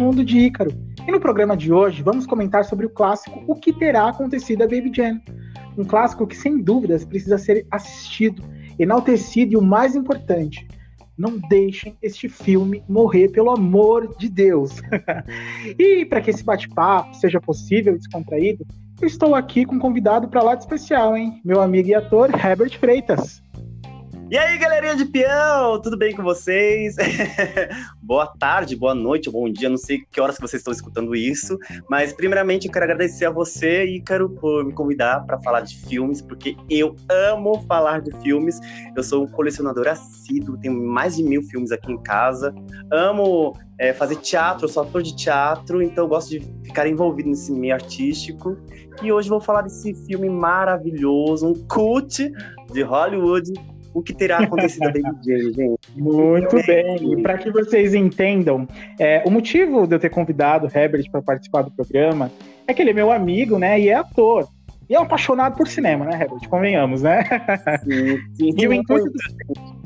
mundo de Ícaro. E no programa de hoje vamos comentar sobre o clássico O que terá acontecido a Baby Jane. Um clássico que sem dúvidas precisa ser assistido, enaltecido e o mais importante, não deixem este filme morrer, pelo amor de Deus. e para que esse bate-papo seja possível e descontraído, eu estou aqui com um convidado para lá de especial, hein? Meu amigo e ator Herbert Freitas. E aí, galerinha de peão, tudo bem com vocês? boa tarde, boa noite, bom dia, não sei que horas que vocês estão escutando isso, mas primeiramente eu quero agradecer a você, Ícaro, por me convidar para falar de filmes, porque eu amo falar de filmes. Eu sou um colecionador assíduo, tenho mais de mil filmes aqui em casa, amo é, fazer teatro, sou ator de teatro, então gosto de ficar envolvido nesse meio artístico. E hoje vou falar desse filme maravilhoso, um cult de Hollywood, o que terá acontecido a Baby Jane, gente. Muito bem. E para que vocês entendam, é, o motivo de eu ter convidado o Herbert para participar do programa é que ele é meu amigo, né? E é ator. E é um apaixonado por cinema, né, Herbert? Convenhamos, né? Sim, sim. e o intuito do...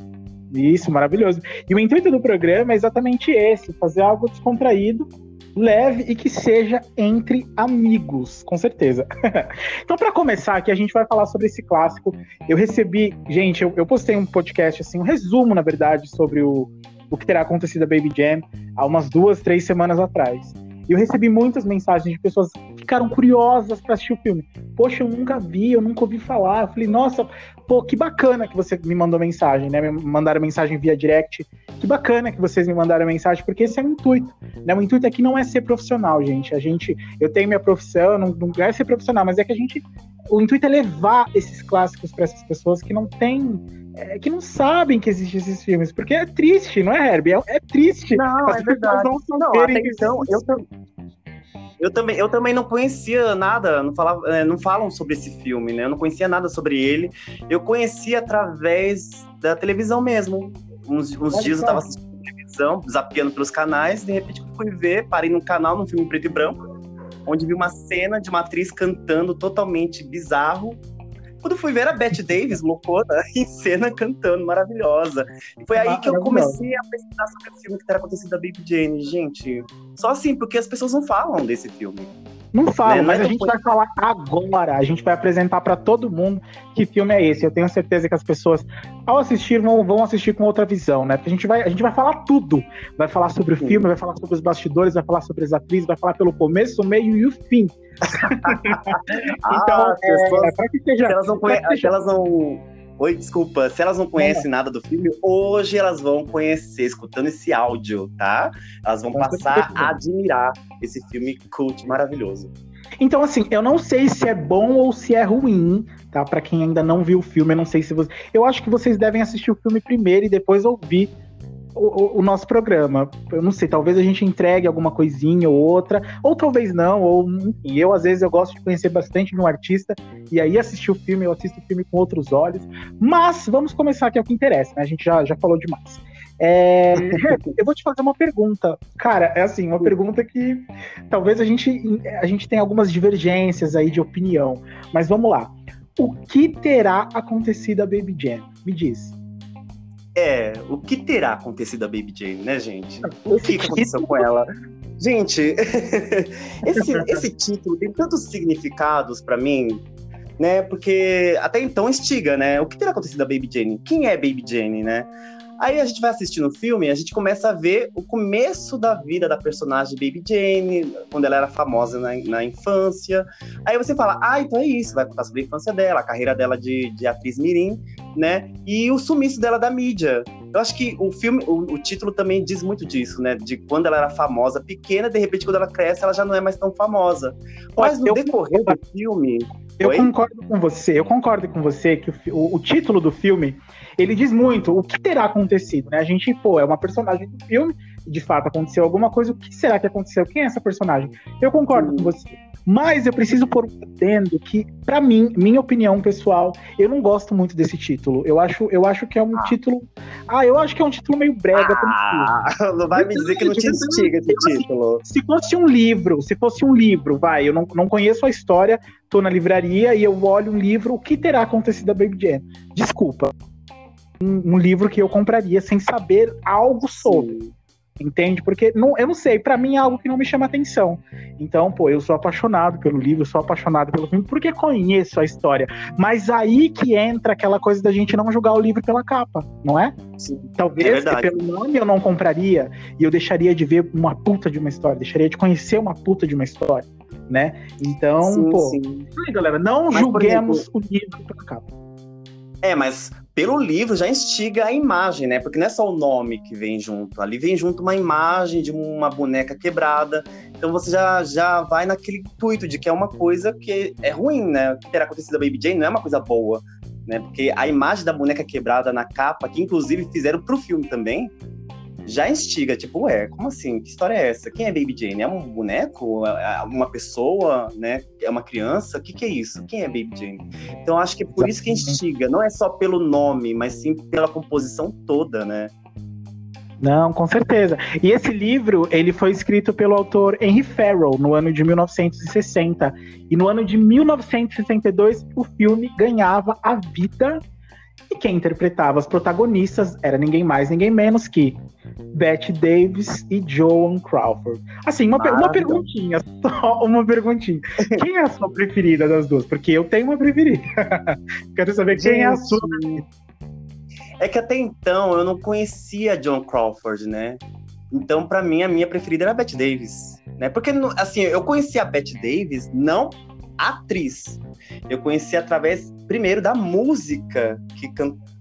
Isso, maravilhoso. E o intuito do programa é exatamente esse: fazer algo descontraído leve e que seja entre amigos, com certeza. então, para começar aqui, a gente vai falar sobre esse clássico. Eu recebi, gente, eu, eu, postei um podcast, assim, um resumo, na verdade, sobre o, o que terá acontecido a Baby Jam há umas duas, três semanas atrás. E eu recebi muitas mensagens de pessoas ficaram curiosas para assistir o filme. Poxa, eu nunca vi, eu nunca ouvi falar. Eu falei, nossa, pô, que bacana que você me mandou mensagem, né? Me mandaram mensagem via direct. Que bacana que vocês me mandaram mensagem, porque esse é o intuito. Né? O intuito aqui não é ser profissional, gente. A gente, eu tenho minha profissão, não, não é ser profissional, mas é que a gente. O intuito é levar esses clássicos para essas pessoas que não têm é, que não sabem que existem esses filmes, porque é triste, não é, Herbie? É, é triste. Não, As é verdade. Não, não até então, eu, eu, também, eu também não conhecia nada, não, falava, é, não falam sobre esse filme, né? Eu não conhecia nada sobre ele. Eu conhecia através da televisão mesmo. Uns, uns dias eu tava assistindo televisão, zapeando pelos canais, de repente eu fui ver, parei num canal, num filme preto e branco, onde vi uma cena de uma atriz cantando totalmente bizarro, quando fui ver a Bette Davis, loucona, em cena cantando, maravilhosa. E foi aí que eu comecei a pesquisar sobre o filme que terá acontecido da Baby Jane. Gente, só assim, porque as pessoas não falam desse filme. Não fala, né? mas a gente vai falar agora. A gente vai apresentar para todo mundo que filme é esse. Eu tenho certeza que as pessoas, ao assistir, vão, vão assistir com outra visão, né? Porque a gente vai, a gente vai falar tudo. Vai falar sobre o filme, vai falar sobre os bastidores, vai falar sobre as atrizes, vai falar pelo começo, o meio e o fim. então, ah, é, pessoas, é, que seja, elas não, conhe... elas não Oi, desculpa. Se elas não conhecem é. nada do filme, hoje elas vão conhecer, escutando esse áudio, tá? Elas vão passar a admirar esse filme cult maravilhoso. Então, assim, eu não sei se é bom ou se é ruim, tá? Para quem ainda não viu o filme, eu não sei se você. Eu acho que vocês devem assistir o filme primeiro e depois ouvir o, o, nosso programa. Eu não sei, talvez a gente entregue alguma coisinha ou outra, ou talvez não, ou enfim, eu às vezes eu gosto de conhecer bastante de um artista e aí assistir o filme, eu assisto o filme com outros olhos. Mas vamos começar aqui é o que interessa, né? A gente já, já falou demais. É, eu vou te fazer uma pergunta. Cara, é assim, uma pergunta que talvez a gente, a gente tenha algumas divergências aí de opinião. Mas vamos lá. O que terá acontecido a Baby Jam? Me diz. É, o que terá acontecido a Baby Jane, né, gente? O que aconteceu com ela? Gente, esse, esse título tem tantos significados para mim, né? Porque até então instiga, né? O que terá acontecido a Baby Jane? Quem é Baby Jane, né? Aí a gente vai assistindo o filme e a gente começa a ver o começo da vida da personagem Baby Jane, quando ela era famosa na, na infância. Aí você fala, ah, então é isso, vai contar sobre a infância dela, a carreira dela de, de atriz mirim, né? E o sumiço dela da mídia. Eu acho que o filme, o, o, título também diz muito disso, né? De quando ela era famosa, pequena, de repente quando ela cresce, ela já não é mais tão famosa. Mas no decorrer do filme... Eu Oi? concordo com você, eu concordo com você que o, o título do filme ele diz muito o que terá acontecido, né? A gente, pô, é uma personagem do filme, de fato aconteceu alguma coisa, o que será que aconteceu? Quem é essa personagem? Eu concordo com você. Mas eu preciso pôr um adendo que, para mim, minha opinião pessoal, eu não gosto muito desse título. Eu acho, eu acho que é um ah. título. Ah, eu acho que é um título meio brega. Ah, não vai me dizer que não te instiga esse título. Se fosse um livro, se fosse um livro, vai, eu não, não conheço a história, tô na livraria e eu olho um livro, o que terá acontecido a Baby Jane? Desculpa um, um, livro que eu compraria sem saber algo sobre. Entende? Porque não, eu não sei, para mim é algo que não me chama atenção. Então, pô, eu sou apaixonado pelo livro, sou apaixonado pelo filme, porque conheço a história. Mas aí que entra aquela coisa da gente não julgar o livro pela capa, não é? Sim, Talvez é pelo nome eu não compraria e eu deixaria de ver uma puta de uma história, deixaria de conhecer uma puta de uma história, né? Então, sim, pô, sim. Aí, galera, não mas, julguemos exemplo, o livro pela capa. É, mas pelo livro já instiga a imagem, né? Porque não é só o nome que vem junto. Ali vem junto uma imagem de uma boneca quebrada. Então você já, já vai naquele intuito de que é uma coisa que é ruim, né? O que terá acontecido a Baby Jane não é uma coisa boa, né? Porque a imagem da boneca quebrada na capa, que inclusive fizeram pro filme também, já instiga, tipo, ué, como assim? Que história é essa? Quem é Baby Jane? É um boneco? É, é uma pessoa, né? É uma criança? O que, que é isso? Quem é Baby Jane? Então acho que é por isso que instiga, não é só pelo nome, mas sim pela composição toda, né? Não, com certeza. E esse livro, ele foi escrito pelo autor Henry Farrell no ano de 1960. E no ano de 1962, o filme ganhava a vida e quem interpretava as protagonistas era ninguém mais, ninguém menos que Bette Davis e Joan Crawford. Assim, uma, uma perguntinha, só uma perguntinha. Quem é a sua preferida das duas? Porque eu tenho uma preferida. Quero saber quem é a sua. É que até então eu não conhecia Joan Crawford, né? Então, para mim, a minha preferida era a Bette Davis, né? Porque, assim, eu conhecia a Bette Davis não atriz. Eu conheci através, primeiro, da música, que,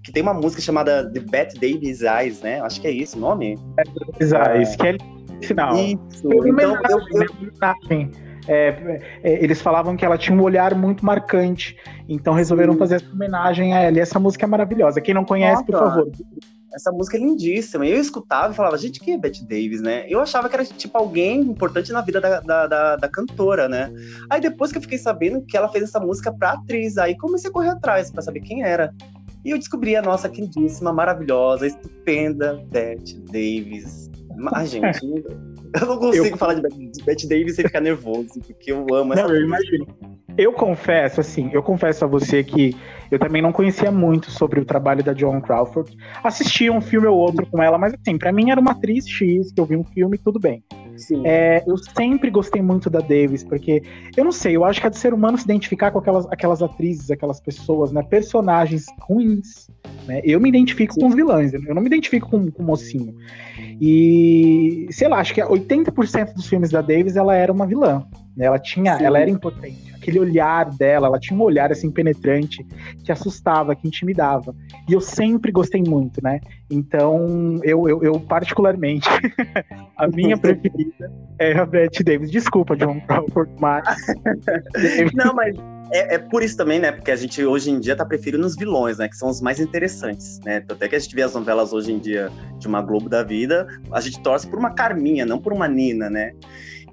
que tem uma música chamada The Bette Davis Eyes, né? Acho que é isso o nome. Davis Eyes, que é final. Isso. Então, eu, eu... É, é, eles falavam que ela tinha um olhar muito marcante, então resolveram Sim. fazer essa homenagem a ela. E essa música é maravilhosa. Quem não conhece, Nossa. por favor, essa música é lindíssima. Eu escutava e falava, gente, quem é Bette Davis, né? Eu achava que era, tipo, alguém importante na vida da, da, da, da, cantora, né? Aí depois que eu fiquei sabendo que ela fez essa música pra atriz, aí comecei a correr atrás para saber quem era. E eu descobri a nossa queridíssima, maravilhosa, estupenda Bette Davis. Mas, gente, eu não consigo eu... falar de Bette Davis sem ficar nervoso, porque eu amo essa Não, eu imagino. Eu confesso, assim, eu confesso a você que eu também não conhecia muito sobre o trabalho da Joan Crawford. Assistia um filme ou outro com ela, mas assim, para mim era uma atriz X, que eu vi um filme, tudo bem. É, eu sempre gostei muito da Davis, porque eu não sei, eu acho que é do ser humano se identificar com aquelas, aquelas atrizes, aquelas pessoas, né? Personagens ruins. Né? Eu me identifico Sim. com os vilões, eu não me identifico com, com o mocinho. E sei lá, acho que 80% dos filmes da Davis ela era uma vilã. Né? Ela tinha, Sim. ela era impotente aquele olhar dela, ela tinha um olhar assim penetrante que assustava, que intimidava. E eu sempre gostei muito, né? Então, eu, eu, eu particularmente, a minha preferida é a Bette Davis. Desculpa, John Crawford, mas. Não, mas é, é, por isso também, né? Porque a gente hoje em dia tá preferindo os vilões, né? Que são os mais interessantes, né? Até que a gente vê as novelas hoje em dia de uma Globo da vida, a gente torce por uma Carminha, não por uma Nina, né?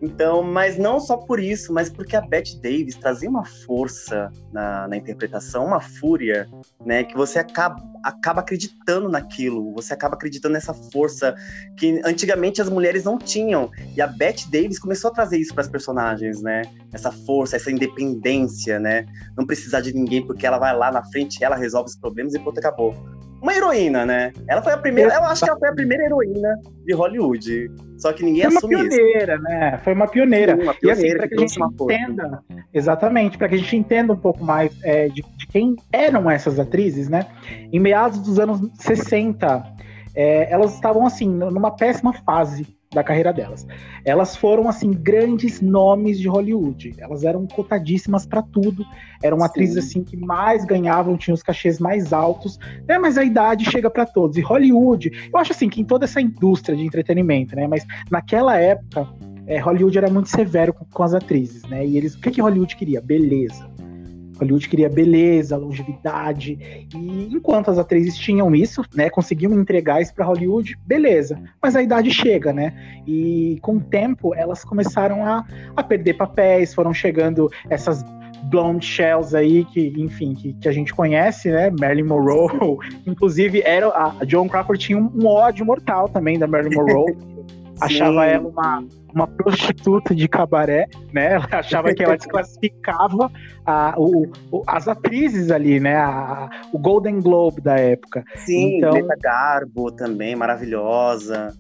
Então, mas não só por isso, mas porque a Bette Davis trazia uma força na, na interpretação, uma fúria, né? Que você acaba, acaba acreditando naquilo, você acaba acreditando nessa força que antigamente as mulheres não tinham. E a Bette Davis começou a trazer isso para as personagens, né? Essa força, essa independência, né? Não precisar de ninguém porque ela vai lá na frente, ela resolve os problemas e pronto, acabou uma heroína, né? Ela foi a primeira, eu acho que ela foi a primeira heroína de Hollywood. Só que ninguém foi assume isso. Foi uma pioneira, né? Foi uma pioneira. Sim, uma pioneira e assim, para que, que, a gente entenda, exatamente, para que a gente entenda um pouco mais é, de, de, quem eram essas atrizes, né? Em meados dos anos 60, é, elas estavam assim numa péssima fase da carreira delas. Elas foram assim grandes nomes de Hollywood. Elas eram cotadíssimas para tudo. Eram Sim. atrizes assim que mais ganhavam, tinham os cachês mais altos. Né? Mas a idade chega para todos. E Hollywood, eu acho assim que em toda essa indústria de entretenimento, né? Mas naquela época é, Hollywood era muito severo com, com, as atrizes, né? E eles, o que que Hollywood queria? Beleza. Hollywood queria beleza, longevidade, e enquanto as atrizes tinham isso, né, conseguiam entregar isso para Hollywood, beleza. Mas a idade chega, né? E com o tempo elas começaram a, a perder papéis, foram chegando essas blonde shells aí que, enfim, que, que, a gente conhece, né? Marilyn Monroe, inclusive era a Joan Crawford tinha um, um ódio mortal também da Marilyn Monroe. achava ela uma, uma prostituta de cabaré, né? Ela achava que ela desclassificava a, o, o, as atrizes ali, né? A, o Golden Globe da época. Sim, então... Greta Garbo também, maravilhosa.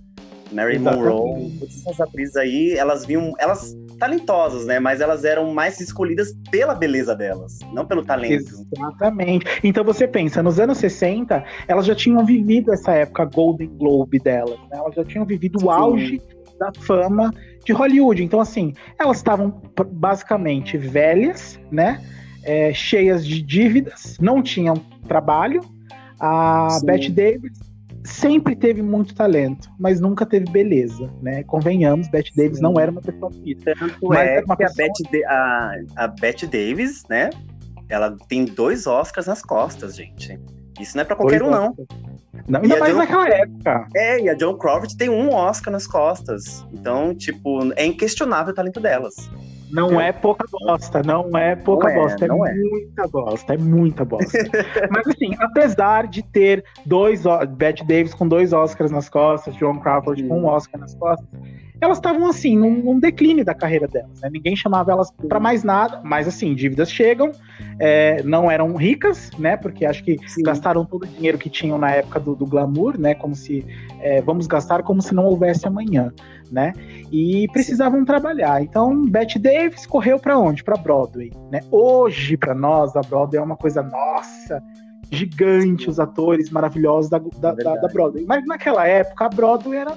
Mary Monroe, todas essas atrizes aí, elas vinham, elas talentosas, né? Mas elas eram mais escolhidas pela beleza delas, não pelo talento. Exatamente. Então você pensa, nos anos 60, elas já tinham vivido essa época Golden Globe delas, né? Elas já tinham vivido o auge da fama de Hollywood. Então, assim, elas estavam basicamente velhas, né? É, cheias de dívidas, não tinham trabalho. A Sim. Bette Davis sempre teve muito talento, mas nunca teve beleza, né? Convenhamos, Bette Davis Sim. não era uma pessoa bonita. Tanto é que pessoa... a, Bette, a, a Bette Davis, né? Ela tem dois Oscars nas costas, gente. Isso não é pra qualquer dois um, não. não. Ainda mais John... naquela época. É, e a Joan Crawford tem um Oscar nas costas. Então, tipo, é inquestionável o talento delas. Não é pouca bosta, não é pouca não é, bosta, é, é, muita bosta, é muita bosta. Mas assim, apesar de ter dois, Bette Davis com dois Oscars nas costas, Joan Crawford com um Oscar nas costas, elas estavam assim, num, num, declínio da carreira delas. Né? Ninguém chamava elas para mais nada, mas assim, dívidas chegam, é, não eram ricas, né? Porque acho que Sim. gastaram todo o dinheiro que tinham na época do, do glamour, né? Como se é, vamos gastar como se não houvesse amanhã, né? E precisavam Sim. trabalhar. Então, Bette Davis correu para onde? Para Broadway, né? Hoje, para nós, a Broadway é uma coisa nossa gigante, os atores maravilhosos da, da, da, da Broadway. Mas naquela época, a Broadway era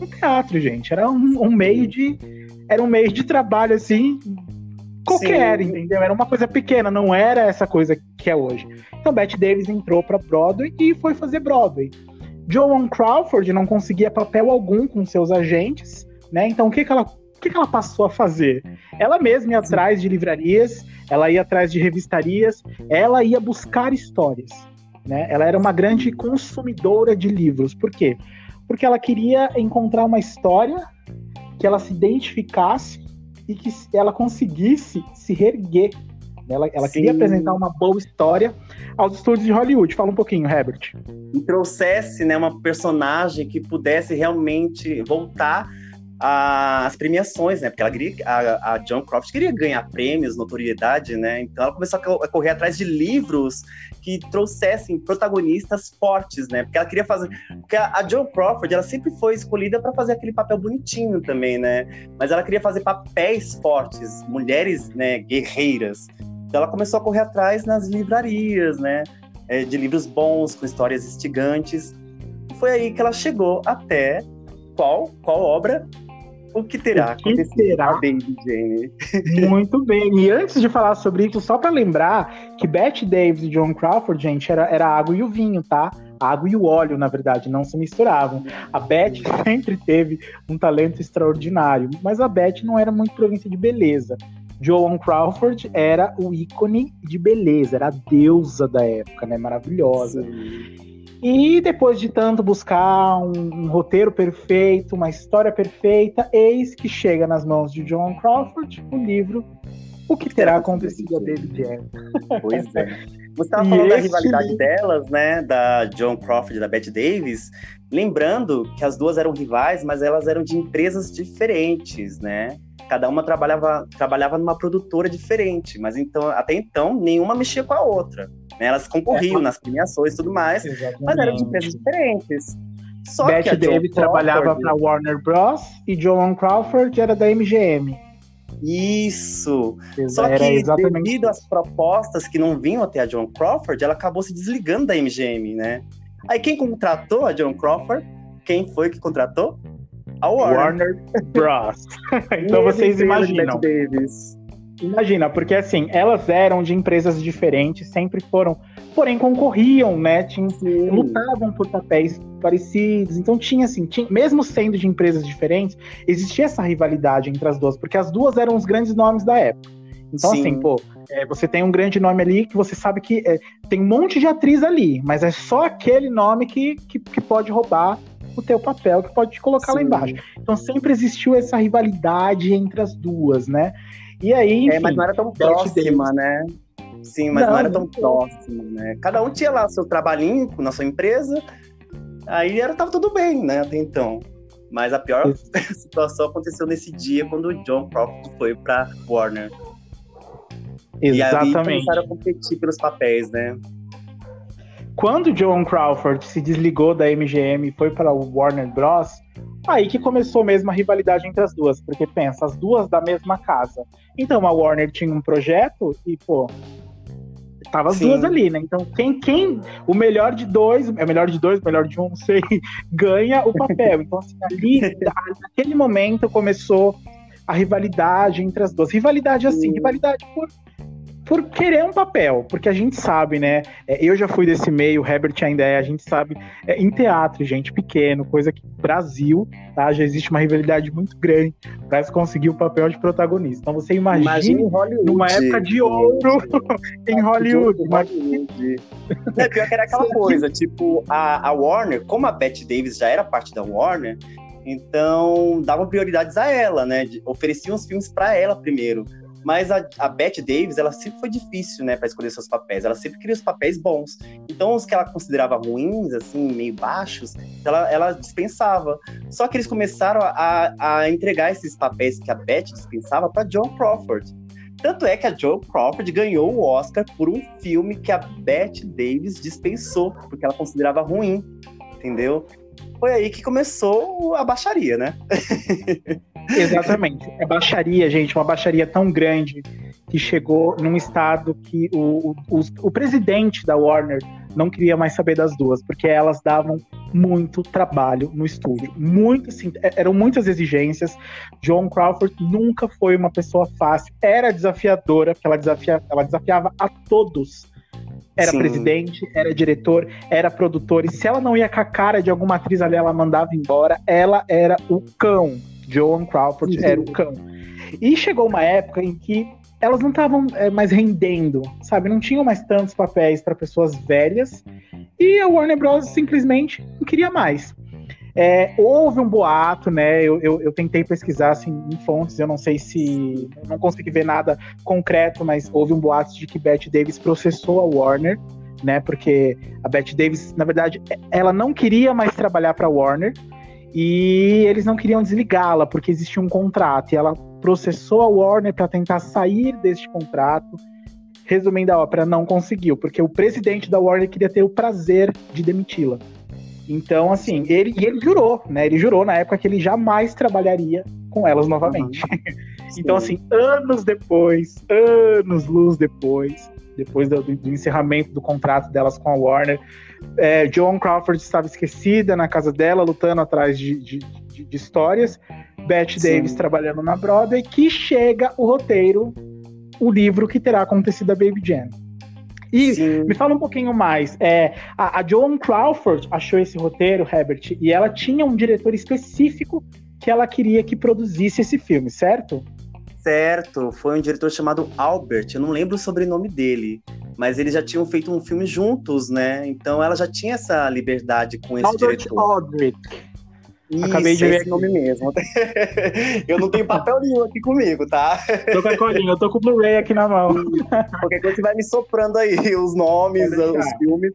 um teatro, gente. Era um, um meio de. Era um meio de trabalho, assim, qualquer, Sim. entendeu? Era uma coisa pequena, não era essa coisa que é hoje. Então Bette Davis entrou para Broadway e foi fazer Broadway. Joan Crawford não conseguia papel algum com seus agentes, né? Então o que, que ela o que, que ela passou a fazer? Ela mesma ia atrás de livrarias, ela ia atrás de revistarias, ela ia buscar histórias. Né? Ela era uma grande consumidora de livros. Por quê? Porque ela queria encontrar uma história que ela se identificasse e que ela conseguisse se reerguer. Ela, ela queria apresentar uma boa história aos estúdios de Hollywood. Fala um pouquinho, Herbert. E trouxesse né, uma personagem que pudesse realmente voltar as premiações, né? Porque ela queria, a, a John Croft queria ganhar prêmios, notoriedade, né? Então ela começou a correr atrás de livros que trouxessem protagonistas fortes, né? Porque ela queria fazer, porque a, a John Crawford, ela sempre foi escolhida para fazer aquele papel bonitinho também, né? Mas ela queria fazer papéis fortes, mulheres, né, guerreiras. Então ela começou a correr atrás nas livrarias, né? É, de livros bons, com histórias instigantes. Foi aí que ela chegou até qual qual obra o que terá o que terá? Baby Jane. Muito bem. E antes de falar sobre isso, só para lembrar que Bette Davis e John Crawford, gente, era, era a água e o vinho, tá? A água e o óleo, na verdade, não se misturavam. A Bette sempre teve um talento extraordinário, mas a Bette não era muito província de beleza. Joan Crawford era o ícone de beleza, era a deusa da época, né? Maravilhosa. Sim. E depois de tanto buscar um, um, roteiro perfeito, uma história perfeita, eis que chega nas mãos de John Crawford o livro O que terá acontecido a David Jane. Pois é. Você estava falando da rivalidade livro... delas, né? Da John Crawford e da Bette Davis. Lembrando que as duas eram rivais, mas elas eram de empresas diferentes, né? Cada uma trabalhava, trabalhava numa produtora diferente, mas então até então nenhuma mexia com a outra. Né? Elas concorriam é, nas premiações e tudo mais, exatamente. mas eram de empresas diferentes. Só Beth que David trabalhava para Warner Bros. e Joan Crawford era da MGM. Isso. Só que devido às propostas que não vinham até a Joan Crawford, ela acabou se desligando da MGM, né? Aí quem contratou a Joan Crawford? Quem foi que contratou? A Warner, Warner Bros. então vocês imaginam. Imagina, porque assim, elas eram de empresas diferentes, sempre foram, porém concorriam, né? Tinham, lutavam por papéis parecidos. Então tinha assim, tinha, mesmo sendo de empresas diferentes, existia essa rivalidade entre as duas, porque as duas eram os grandes nomes da época. Então, Sim. assim, pô, é, você tem um grande nome ali que você sabe que é, tem um monte de atriz ali, mas é só aquele nome que, que, que pode roubar o teu papel, que pode te colocar Sim. lá embaixo. Então sempre existiu essa rivalidade entre as duas, né? E aí, enfim, é, mas não era tão próxima, né? Sim, mas não, não era tão próxima, né? Cada um tinha lá seu trabalhinho na sua empresa, aí era, tava tudo bem, né, até então. Mas a pior situação aconteceu nesse dia quando o John Crawford foi para Warner. Exatamente. E aí começaram a competir pelos papéis, né? Quando John Crawford se desligou da MGM e foi para o Warner Bros., Aí que começou mesmo a rivalidade entre as duas, porque pensa, as duas da mesma casa. Então a Warner tinha um projeto e, pô, tava as Sim. duas ali, né? Então quem, quem, o melhor de dois, é melhor de dois, melhor de um, não sei, ganha o papel. Então, assim, ali, naquele momento começou a rivalidade entre as duas. Rivalidade assim, Sim. rivalidade por por querer um papel, porque a gente sabe, né? É, eu já fui desse meio, o Herbert ainda é, a gente sabe, é, em teatro, gente, pequeno, coisa que Brasil, tá? Já existe uma rivalidade muito grande para se conseguir o papel de protagonista. Então você imagina numa época de ouro em Hollywood. Hollywood. É, pior que era aquela coisa, tipo, a, a Warner, como a Bette Davis já era parte da Warner, então davam prioridades a ela, né? Ofereciam os filmes para ela primeiro. Mas a, a Bette Davis, ela sempre foi difícil, né, para escolher seus papéis. Ela sempre queria os papéis bons. Então, os que ela considerava ruins, assim, meio baixos, ela, ela dispensava. Só que eles começaram a, a entregar esses papéis que a Bette dispensava para John Crawford. Tanto é que a Joe Crawford ganhou o Oscar por um filme que a Bette Davis dispensou, porque ela considerava ruim, entendeu? Foi aí que começou a baixaria, né? Exatamente. É baixaria, gente, uma baixaria tão grande que chegou num estado que o, o, o, presidente da Warner não queria mais saber das duas, porque elas davam muito trabalho no estúdio. Muito, assim, é, eram muitas exigências. John Crawford nunca foi uma pessoa fácil. Era desafiadora, porque ela, desafia, ela desafiava a todos. Era Sim. presidente, era diretor, era produtor. E se ela não ia com a cara de alguma atriz ali, ela mandava embora. Ela era o cão Joan Crawford era o cão. E chegou uma época em que elas não estavam é, mais rendendo, sabe? Não tinham mais tantos papéis para pessoas velhas. E a Warner Bros. simplesmente não queria mais. É, houve um boato, né? Eu, eu, eu, tentei pesquisar assim, em fontes, eu não sei se. não consegui ver nada concreto, mas houve um boato de que Bette Davis processou a Warner, né? Porque a Bette Davis, na verdade, ela não queria mais trabalhar para a Warner. E eles não queriam desligá-la porque existia um contrato e ela processou a Warner para tentar sair deste contrato. Resumindo a ópera, não conseguiu, porque o presidente da Warner queria ter o prazer de demiti-la. Então, assim, ele, e ele jurou, né? Ele jurou na época que ele jamais trabalharia com elas novamente. Uhum. então, assim, anos depois, anos luz depois, depois do, do, encerramento do contrato delas com a Warner, é, Joan Crawford estava esquecida na casa dela, lutando atrás de, de, de, de histórias. Bette Davis trabalhando na Broadway, que chega o roteiro, o livro que terá acontecido a Baby Jane. E Sim. me fala um pouquinho mais. É, a, a Joan Crawford achou esse roteiro, Herbert, e ela tinha um diretor específico que ela queria que produzisse esse filme, certo? Certo, foi um diretor chamado Albert, eu não lembro o sobrenome dele, mas eles já tinham feito um filme juntos, né? Então ela já tinha essa liberdade com esse Albert diretor. Aldrich. Isso, Acabei de ver esse nome mesmo. eu não tenho papel nenhum aqui comigo, tá? Tô com a colinha, eu tô com o Blu-ray aqui na mão. Qualquer coisa você vai me soprando aí os nomes, os filmes.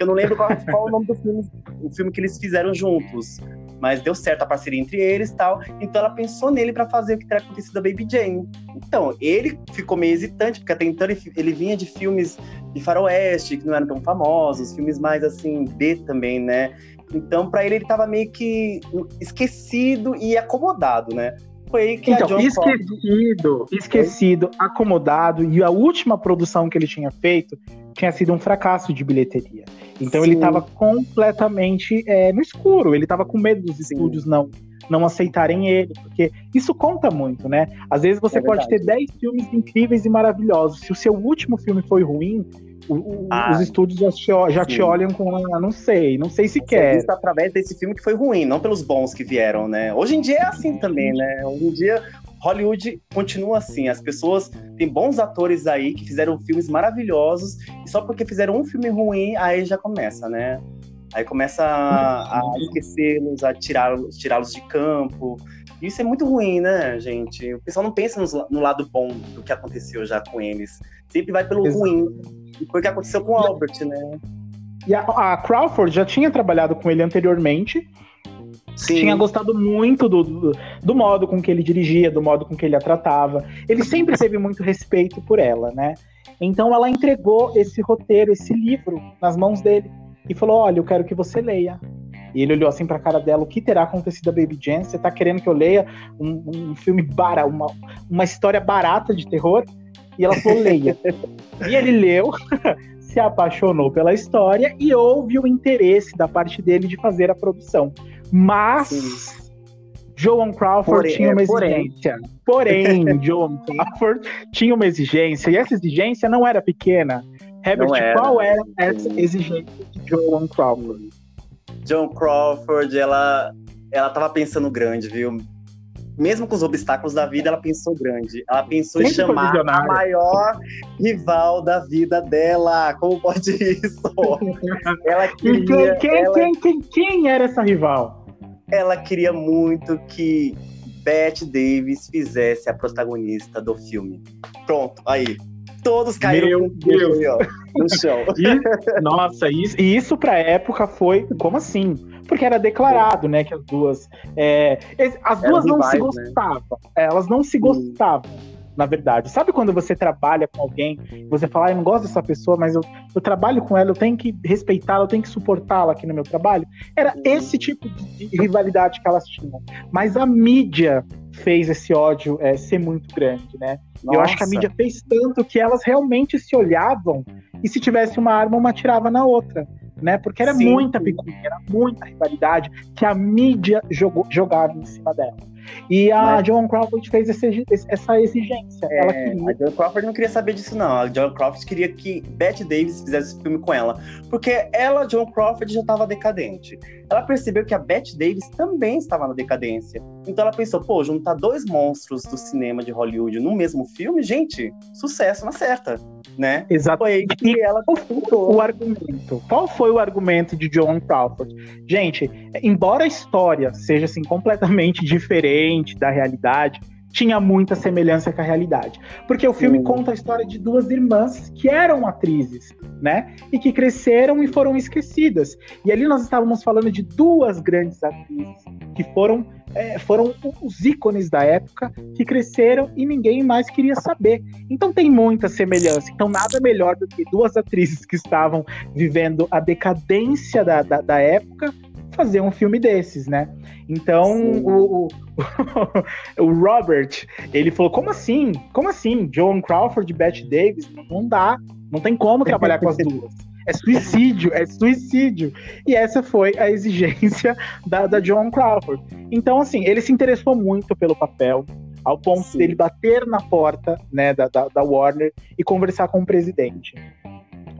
Eu não lembro qual, qual o nome do filme, o filme que eles fizeram juntos mas deu certo a parceria entre eles e tal. Então ela pensou nele para fazer o que teria acontecido da Baby Jane. Então, ele ficou meio hesitante, porque até então ele, ele vinha de filmes de faroeste, que não eram tão famosos, filmes mais assim, B também, né? Então, para ele, ele tava meio que esquecido e acomodado, né? Foi aí que então, esquecido, esquecido, acomodado, e a última produção que ele tinha feito tinha sido um fracasso de bilheteria. Então Sim. ele estava completamente é, no escuro, ele estava com medo dos Sim. estúdios não não aceitarem ele, porque isso conta muito, né? Às vezes você é pode ter 10 filmes incríveis e maravilhosos. Se o seu último filme foi ruim, o, o, ah, os estúdios já, te, já te, olham com, ah, não sei, não sei se Você quer. Visto através desse filme que foi ruim, não pelos bons que vieram, né? Hoje em dia é assim também, né? Hoje em dia Hollywood continua assim. As pessoas têm bons atores aí que fizeram filmes maravilhosos e só porque fizeram um filme ruim, aí já começa, né? Aí começa a, a esquecê-los, a tirá-los tirá de campo. Isso é muito ruim, né, gente? O pessoal não pensa no, no, lado bom do que aconteceu já com eles. Sempre vai pelo Exato. ruim. E foi o que aconteceu com o Albert, né? E a, a Crawford já tinha trabalhado com ele anteriormente Sim. Tinha gostado muito do, do, do, modo com que ele dirigia, do modo com que ele a tratava. Ele sempre teve muito respeito por ela, né? Então ela entregou esse roteiro, esse livro, nas mãos dele e falou: Olha, eu quero que você leia. E ele olhou assim pra cara dela: o que terá acontecido a Baby Jane? Você tá querendo que eu leia um, um filme barato, uma, uma história barata de terror? E ela falou: leia. e ele leu. se apaixonou pela história e houve o interesse da parte dele de fazer a produção. Mas Sim. Joan Crawford porém, tinha uma exigência. Porém, porém Joan Crawford tinha uma exigência, e essa exigência não era pequena. Herbert, era. qual era essa exigência de Joan Crawford? Joan Crawford, ela, ela tava pensando grande, viu? Mesmo com os obstáculos da vida, ela pensou grande. Ela pensou quem em chamar a maior rival da vida dela. Como pode isso? ela queria, quem, ela... Quem, quem, quem era essa rival? ela queria muito que Bette Davis fizesse a protagonista do filme. Pronto, aí. Todos caíram Meu Deus. no chão. E, nossa, isso, e isso pra época foi. Como assim? Porque era declarado, né, que as duas. É, as duas não se né? gostavam. Né? Elas não se gostavam na verdade. Sabe quando você trabalha com alguém, você fala, ah, eu não gosto dessa pessoa, mas eu, eu trabalho com ela, eu tenho que respeitá-la, eu tenho que suportá-la aqui no meu trabalho? Era esse tipo de, de rivalidade que elas tinham. Mas a mídia fez esse ódio é, ser muito grande, né? Eu acho que a mídia fez tanto que elas realmente se olhavam e se tivesse uma arma, uma tirava na outra. Né? Porque era Sim. muita picuinha, era muita rivalidade que a mídia jogou, jogava em cima dela. E a Mas... Joan Crawford fez essa exigência. É, ela queria... A Joan Crawford não queria saber disso, não. A Joan Crawford queria que Bette Davis fizesse esse filme com ela. Porque ela, Joan Crawford, já estava decadente. Ela percebeu que a Bette Davis também estava na decadência. Então ela pensou, pô, juntar dois monstros do cinema de Hollywood no mesmo filme, gente, sucesso na certa, né? Exato. Foi aí que ela o argumento. Qual foi o argumento de Joan Crawford? Gente, embora a história seja assim completamente diferente da realidade, tinha muita semelhança com a realidade. Porque o filme Sim. conta a história de duas irmãs que eram atrizes, né? E que cresceram e foram esquecidas. E ali nós estávamos falando de duas grandes atrizes que foram, é, foram os ícones da época, que cresceram e ninguém mais queria saber. Então tem muita semelhança. Então nada melhor do que duas atrizes que estavam vivendo a decadência da, da, da época fazer um filme desses, né? Então o, o, o, Robert, ele falou: como assim? Como assim? Joan Crawford e Bette Davis? Não dá, não tem como trabalhar com as duas. É suicídio, é suicídio. E essa foi a exigência da, da Joan Crawford. Então, assim, ele se interessou muito pelo papel, ao ponto Sim. dele bater na porta né, da, da, da Warner e conversar com o presidente.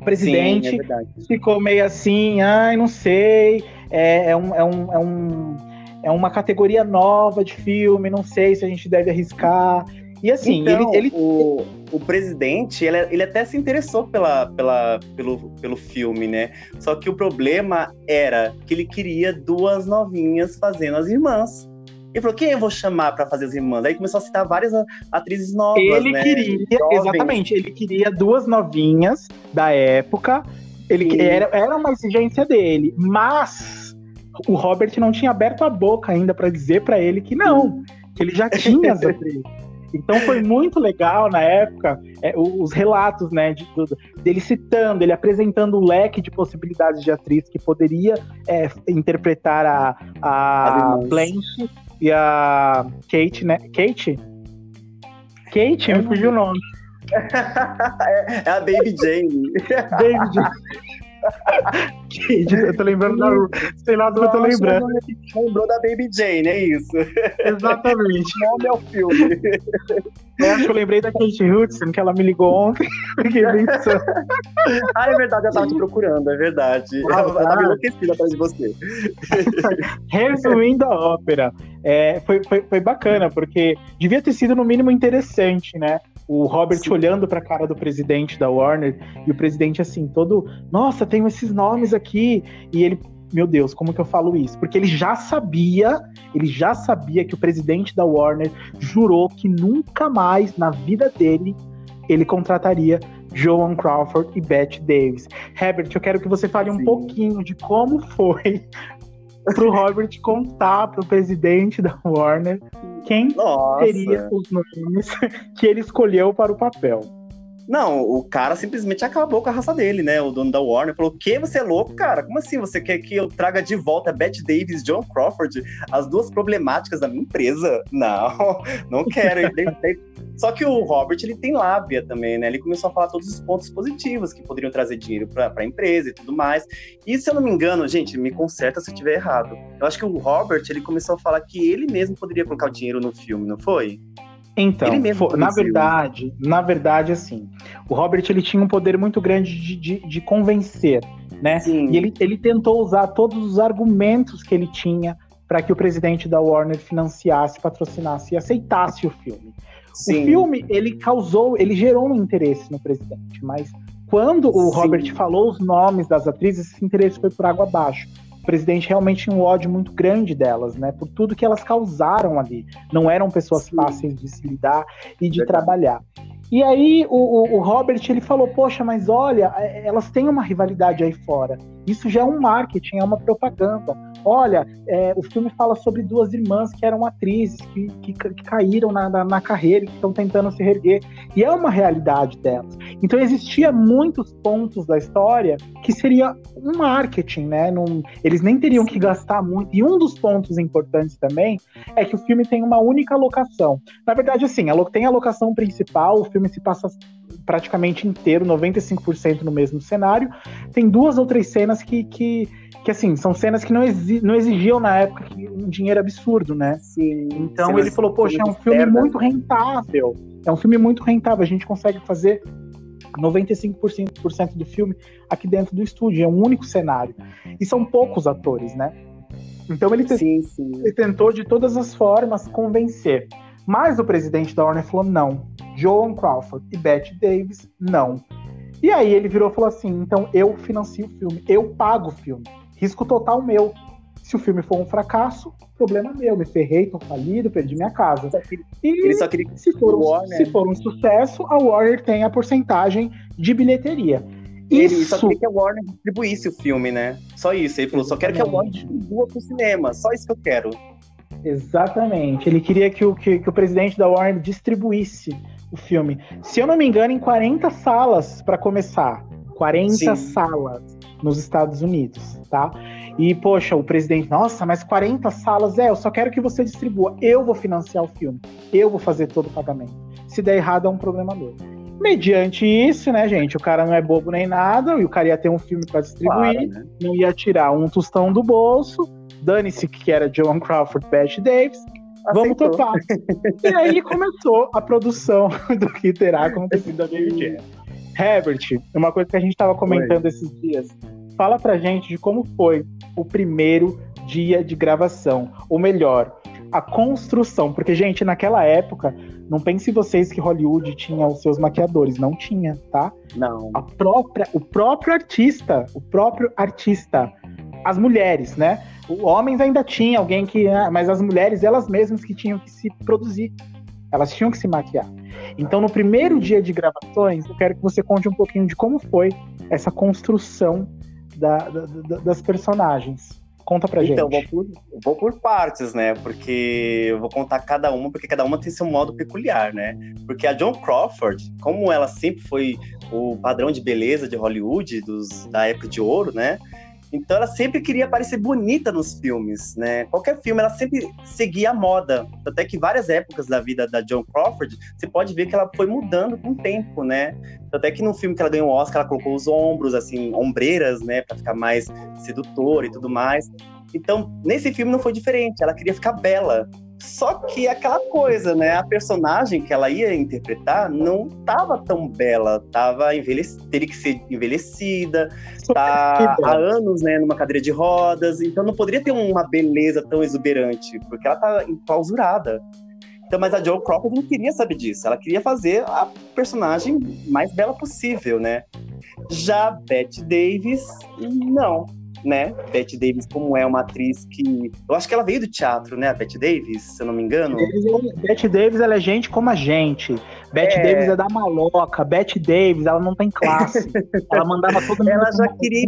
Presidente Sim, é ficou meio assim, ai, não sei, é, é, um, é, um, é, um, é uma categoria nova de filme, não sei se a gente deve arriscar. E assim, então, ele, ele... O, o presidente, ele, ele até se interessou pela, pela, pelo, pelo filme, né? Só que o problema era que ele queria duas novinhas fazendo as irmãs. Ele falou, quem eu vou chamar para fazer as irmãs? Aí começou a citar várias atrizes novas, Ele né? queria, Jovens. exatamente, ele queria duas novinhas da época. Ele era, era uma exigência dele, mas o Robert não tinha aberto a boca ainda para dizer para ele que não, que ele já tinha as atrizes. Então foi muito legal na época é, os relatos, né, de, de, dele citando, ele apresentando um leque de possibilidades de atriz que poderia é, interpretar a, a Blanche e a Kate, né? Kate? Kate, me fugiu o nome. é a Baby Jane. Baby Jane eu tô lembrando da. Sei lá do que eu tô lembrando. Lembrou da Baby Jane, é isso. Exatamente. Não é o filme. Eu acho que eu lembrei da Kate Hudson, que ela me ligou ontem. Fiquei pensando. ah, é verdade, eu tava te procurando, é verdade. Ah, eu tava enlouquecida atrás de você. Resumindo a ópera, é, foi, foi, foi bacana, porque devia ter sido no mínimo interessante, né? O Robert Sim. olhando para a cara do presidente da Warner e o presidente assim, todo, nossa, tem esses nomes aqui e ele, meu Deus, como que eu falo isso? Porque ele já sabia, ele já sabia que o presidente da Warner jurou que nunca mais na vida dele ele contrataria Joan Crawford e Bette Davis. Herbert, eu quero que você fale Sim. um pouquinho de como foi pro Robert contar pro presidente da Warner quem Nossa. teria os nomes que ele escolheu para o papel. Não, o cara simplesmente acabou com a raça dele, né? O dono da Warner falou: que você é louco, cara? Como assim? Você quer que eu traga de volta Bette Davis, John Crawford, as duas problemáticas da minha empresa? Não, não quero. Só que o Robert ele tem lábia também, né? Ele começou a falar todos os pontos positivos que poderiam trazer dinheiro para a empresa e tudo mais. E se eu não me engano, gente, me conserta se eu estiver errado. Eu acho que o Robert ele começou a falar que ele mesmo poderia colocar o dinheiro no filme, não foi? Então, na verdade, na verdade, assim, o Robert ele tinha um poder muito grande de, de, de convencer, né? Sim. E ele, ele tentou usar todos os argumentos que ele tinha para que o presidente da Warner financiasse, patrocinasse e aceitasse o filme. Sim. O filme ele causou, ele gerou um interesse no presidente, mas quando o Sim. Robert falou os nomes das atrizes, esse interesse foi por água abaixo o presidente realmente tinha um ódio muito grande delas, né? Por tudo que elas causaram ali. Não eram pessoas Sim. fáceis de se lidar e de Verdade. trabalhar. E aí o, o, o, Robert ele falou, poxa, mas olha, é, elas têm uma rivalidade aí fora. Isso já é um marketing, é uma propaganda. Olha, é, o filme fala sobre duas irmãs que eram atrizes, que, que, que caíram na, na, na, carreira, que estão tentando se reerguer. E é uma realidade delas. Então existia muitos pontos da história que seria um marketing, né? Num, eles nem teriam que gastar muito. E um dos pontos importantes também é que o filme tem uma única locação. Na verdade, assim, tem a locação principal, filme se passa praticamente inteiro, 95% no mesmo cenário. Tem duas ou três cenas que, que, que assim, são cenas que não, exi não exigiam na época um dinheiro absurdo, né? Sim, então ele falou, poxa, é um filme muito rentável. É um filme muito rentável, a gente consegue fazer 95% do filme aqui dentro do estúdio, é um único cenário. E são poucos atores, né? Então ele, sim, sim. ele tentou de todas as formas convencer. Mas o presidente da Warner falou não. Joan Crawford e Bette Davis, não. E aí ele virou e falou assim: então eu financio o filme, eu pago o filme. Risco total meu. Se o filme for um fracasso, problema meu. Me ferrei, tô falido, perdi minha casa. E ele só queria se for, um, se for um sucesso, a Warner tem a porcentagem de bilheteria. Ele isso... só queria que a Warner distribuísse o filme, né? Só isso. Ele falou: só quero que a Warner distribua pro cinema. Só isso que eu quero. Exatamente. Ele queria que o, que, que o presidente da Warner distribuísse o filme. Se eu não me engano, em 40 salas para começar. 40 Sim. salas nos Estados Unidos, tá? E, poxa, o presidente, nossa, mas 40 salas, é, eu só quero que você distribua. Eu vou financiar o filme. Eu vou fazer todo o pagamento. Se der errado, é um problema meu. Mediante isso, né, gente, o cara não é bobo nem nada, e o cara ia ter um filme para distribuir, claro, né? não ia tirar um tostão do bolso, dane-se que era Joan Crawford, Bette Davis, Vamos topar. e aí começou a produção do que terá acontecido a Baby Jane. Herbert, uma coisa que a gente estava comentando Oi. esses dias. Fala pra gente de como foi o primeiro dia de gravação. Ou melhor, a construção. Porque, gente, naquela época, não pense vocês que Hollywood tinha os seus maquiadores. Não tinha, tá? Não. A própria, o próprio artista, o próprio artista, as mulheres, né? Homens ainda tinha alguém que. Né, mas as mulheres, elas mesmas que tinham que se produzir. Elas tinham que se maquiar. Então, no primeiro dia de gravações, eu quero que você conte um pouquinho de como foi essa construção da, da, das personagens. Conta pra então, gente. Então, vou por, vou por partes, né? Porque eu vou contar cada uma, porque cada uma tem seu modo peculiar, né? Porque a John Crawford, como ela sempre foi o padrão de beleza de Hollywood, dos, da época de ouro, né? Então ela sempre queria parecer bonita nos filmes, né? Qualquer filme ela sempre seguia a moda. Até que várias épocas da vida da Joan Crawford, você pode ver que ela foi mudando com o tempo, né? Até que no filme que ela ganhou o Oscar, ela colocou os ombros, assim, ombreiras, né? Pra ficar mais sedutora e tudo mais. Então, nesse filme não foi diferente. Ela queria ficar bela. Só que aquela coisa, né? A personagem que ela ia interpretar não tava tão bela, tava envelhecida, teria que ser envelhecida, tá há anos, né, numa cadeira de rodas, então não poderia ter uma beleza tão exuberante, porque ela tá enclausurada. Então, mas a Joe Crawford não queria saber disso, ela queria fazer a personagem mais bela possível, né? Já Bette Davis, não né? Bette Davis, como é uma atriz que. Eu acho que ela veio do teatro, né? A Bette Davis, se eu não me engano. Bette Davis, ela é gente como a gente. Bette é... Davis é da maloca. Bette Davis, ela não tem classe. ela mandava todo mundo. Ela já queria.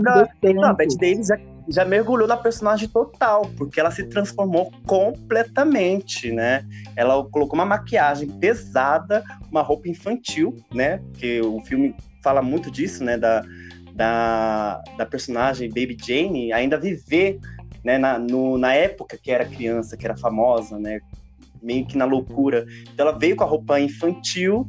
Não, Bette Davis já já mergulhou na personagem total, porque ela se transformou completamente, né? Ela colocou uma maquiagem pesada, uma roupa infantil, né? Porque o filme fala muito disso, né? Da, da, da personagem Baby Jane ainda viver né, na, no, na época que era criança, que era famosa, né? Meio que na loucura. Então ela veio com a roupa infantil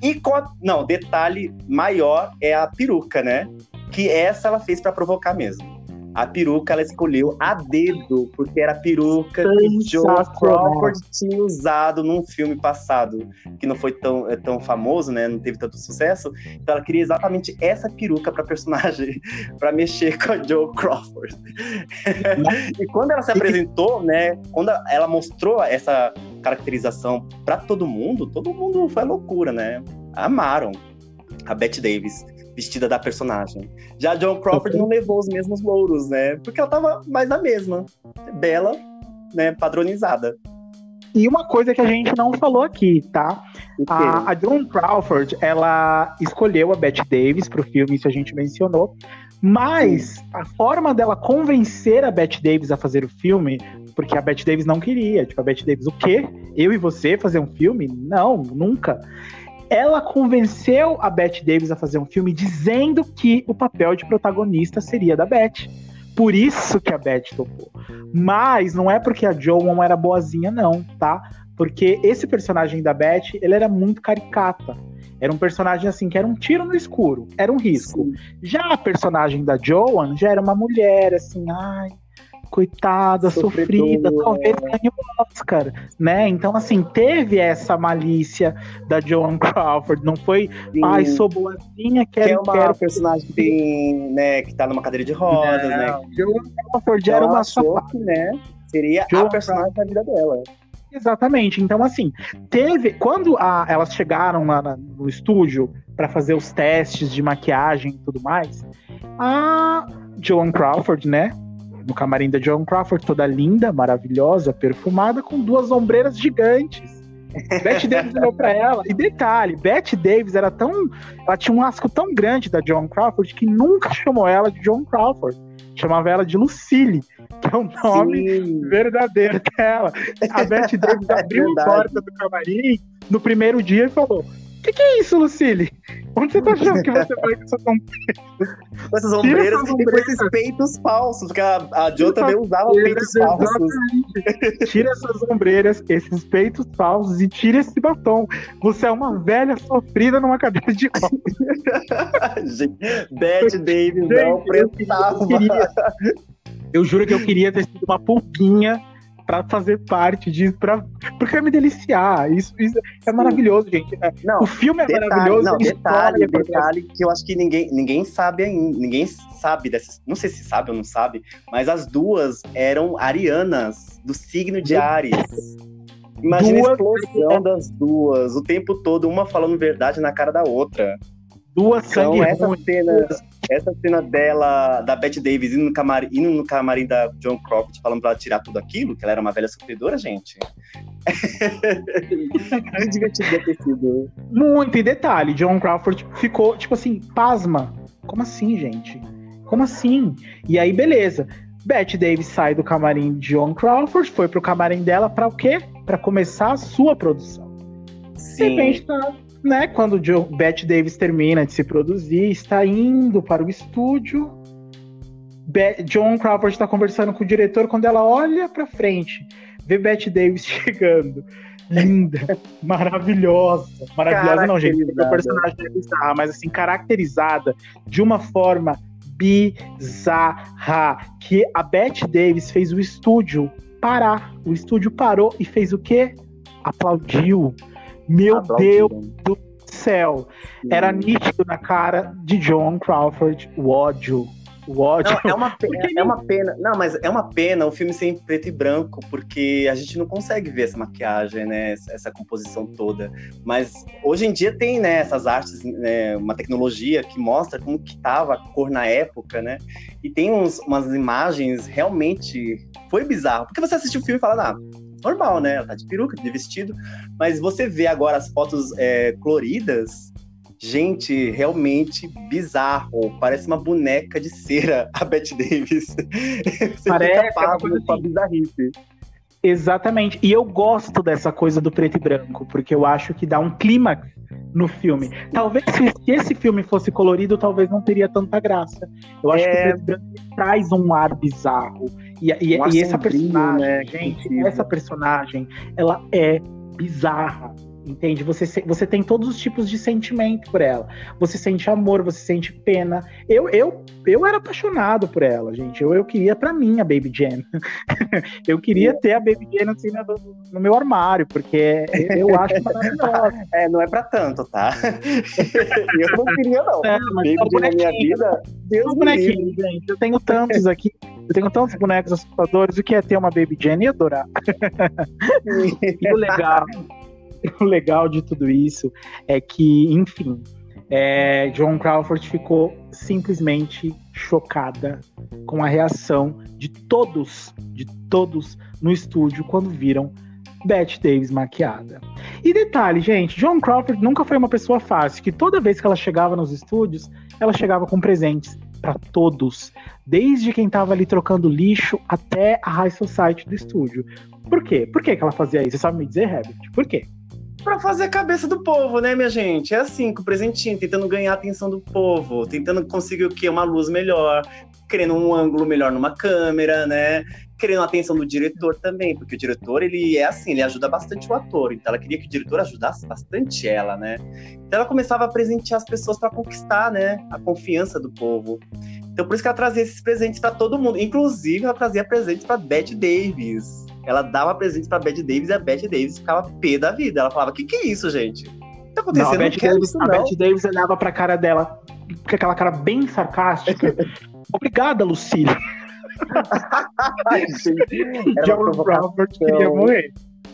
e com a, não, detalhe maior é a peruca, né? Que essa ela fez para provocar mesmo. A peruca ela escolheu a dedo, porque era a peruca que Joe Crawford tinha usado num filme passado, que não foi tão, é, tão famoso, né? Não teve tanto sucesso. Então ela queria exatamente essa peruca para personagem, para mexer com a Joe Crawford. e quando ela se apresentou, né? Quando ela mostrou essa caracterização para todo mundo, todo mundo foi loucura, né? Amaram a Bette Davis vestida da personagem. Já John Crawford não levou os mesmos louros, né? Porque ela tava mais na mesma. Bela, né? Padronizada. E uma coisa que a gente não falou aqui, tá? A, a Joan Crawford, ela escolheu a Bette Davis pro filme, isso a gente mencionou. Mas a forma dela convencer a Bette Davis a fazer o filme, porque a Bette Davis não queria. Tipo, a Bette Davis, o quê? Eu e você fazer um filme? Não, nunca ela convenceu a Bette Davis a fazer um filme dizendo que o papel de protagonista seria da Bette. Por isso que a Bette topou. Mas não é porque a Joan era boazinha, não, tá? Porque esse personagem da Bette, ele era muito caricata. Era um personagem assim que era um tiro no escuro, era um risco. Sim. Já a personagem da Joan já era uma mulher assim, ai, coitada, sofrida, talvez ganhe o Oscar, né? Então, assim, teve essa malícia da Joan Crawford, não foi, Sim. ai, sou boazinha, quero... Que é uma quero... personagem que tem, né, que tá numa cadeira de rodas, não, né? Joan Crawford então, era uma que, né, seria Joan a personagem da vida dela. Exatamente. Então, assim, teve. Quando a, elas chegaram lá na, no estúdio para fazer os testes de maquiagem e tudo mais, a Joan Crawford, né? No camarim da Joan Crawford, toda linda, maravilhosa, perfumada, com duas ombreiras gigantes. Bette Davis olhou pra ela. E detalhe, Bette Davis era tão. Ela tinha um asco tão grande da Joan Crawford que nunca chamou ela de Joan Crawford. Chamava ela de Lucille, que é o nome Sim. verdadeiro dela. A Bette Davis abriu é a porta do camarim no primeiro dia e falou: o que, que, é isso, Lucille? Onde você tá achando que você vai com essas ombreiras? Com essas ombreiras e com esses peitos falsos, porque a, a Jo também usava peitos falsos. Tira essas ombreiras, esses peitos falsos e tira esse batom. Você é uma velha sofrida numa cadeira de rodas. Bad Davis não prestava. Eu, eu juro que eu queria ter sido uma pulguinha para fazer parte disso, pra, porque vai me deliciar. Isso, isso é Sim. maravilhoso, gente. É, não, o filme é detalhe, maravilhoso. Não, detalhe, detalhe que eu acho que ninguém, ninguém sabe ainda. Ninguém sabe dessas. Não sei se sabe ou não sabe, mas as duas eram arianas, do signo de Ares. Imagina duas... a explosão das duas, o tempo todo, uma falando verdade na cara da outra. Duas então, sangue essa cena, essa cena dela, da Bette Davis indo no, camarim, indo no camarim da John Crawford falando pra ela tirar tudo aquilo, que ela era uma velha sofredora, gente. Muito divertido ter sido. Muito, em detalhe, John Crawford ficou, tipo assim, pasma. Como assim, gente? Como assim? E aí, beleza. Bette Davis sai do camarim de John Crawford, foi pro camarim dela para o quê? Para começar a sua produção. Sim. De repente tá né, quando o Joe, Bette Davis termina de se produzir, está indo para o estúdio. Be John Crawford está conversando com o diretor quando ela olha para frente, vê Bette Davis chegando. Linda, maravilhosa. Maravilhosa, não, gente. O personagem é bizarra, mas assim, caracterizada de uma forma bizarra. Que a Bette Davis fez o estúdio parar. O estúdio parou e fez o quê? Aplaudiu meu Aplaudiram. Deus do céu. Era nítido na cara de John Crawford o ódio. O ódio. Não, é, uma pena, é uma pena. Não, mas é uma pena o filme ser em preto e branco, porque a gente não consegue ver essa maquiagem, né? Essa composição toda. Mas hoje em dia tem, né, essas artes, né, uma tecnologia que mostra como que tava a cor na época, né? E tem uns, umas imagens realmente. Foi bizarro. Porque você assiste o filme e fala, ah, normal, né? Ela tá de peruca, de vestido. Mas você vê agora as fotos é, coloridas, Gente, realmente bizarro. Parece uma boneca de cera a Bette Davis. Você Parece fica pago com a assim. bizarrice. Exatamente. E eu gosto dessa coisa do preto e branco, porque eu acho que dá um clímax no filme. Talvez se esse filme fosse colorido, talvez não teria tanta graça. Eu acho É. que o preto branco traz um ar bizarro. E, e- Um e essa sombrio, personagem, né, gente, essa personagem, ela é bizarra. Entende? Você, você tem todos os tipos de sentimento por ela. Você sente amor, você sente pena. Eu, eu, eu era apaixonado por ela, gente. Eu, eu queria pra mim a Baby Jane. eu queria ter a Baby Jane assim no, no meu armário, porque eu acho maravilhosa. É, não é pra tanto, tá? eu não queria, não. É, mas Baby são Jane na minha vida, Deus livre. bonequinhos, gente. Eu tenho tantos aqui. Eu tenho tantos bonecos assustadores. O que é ter uma Baby Jane e adorar? E o legal, o legal de tudo isso é que, enfim, é, John Crawford ficou simplesmente chocada com a reação de todos, de todos no estúdio quando viram Bette Davis maquiada. E detalhe, gente, John Crawford nunca foi uma pessoa fácil, que toda vez que ela chegava nos estúdios, ela chegava com presentes para todos, desde quem tava ali trocando lixo até a High Society do estúdio. Por quê? Por que, que ela fazia isso? Você sabe me dizer, Herbert? Por quê? Pra fazer a cabeça do povo, né, minha gente? É assim, com o presentinho, tentando ganhar a atenção do povo, tentando conseguir o quê? Uma luz melhor, querendo um ângulo melhor numa câmera, né? Querendo a atenção do diretor também, porque o diretor, ele é assim, ele ajuda bastante o ator, então ela queria que o diretor ajudasse bastante ela, né? Então ela começava a presentear as pessoas pra conquistar, né, a confiança do povo. Então por isso que ela trazia esses presentes pra todo mundo, inclusive ela trazia presentes pra Bette Davis. Ela dava presentes pra Bette Davis e a Bette Davis ficava pé da vida. Ela falava: "Que que é isso, gente? O que tá acontecendo? Não, a Bette Davis, a não." Bette Davis olhava pra cara dela com aquela cara bem sarcástica. Obrigada, Lucília. Ai, gente, John. Crawford queria morrer.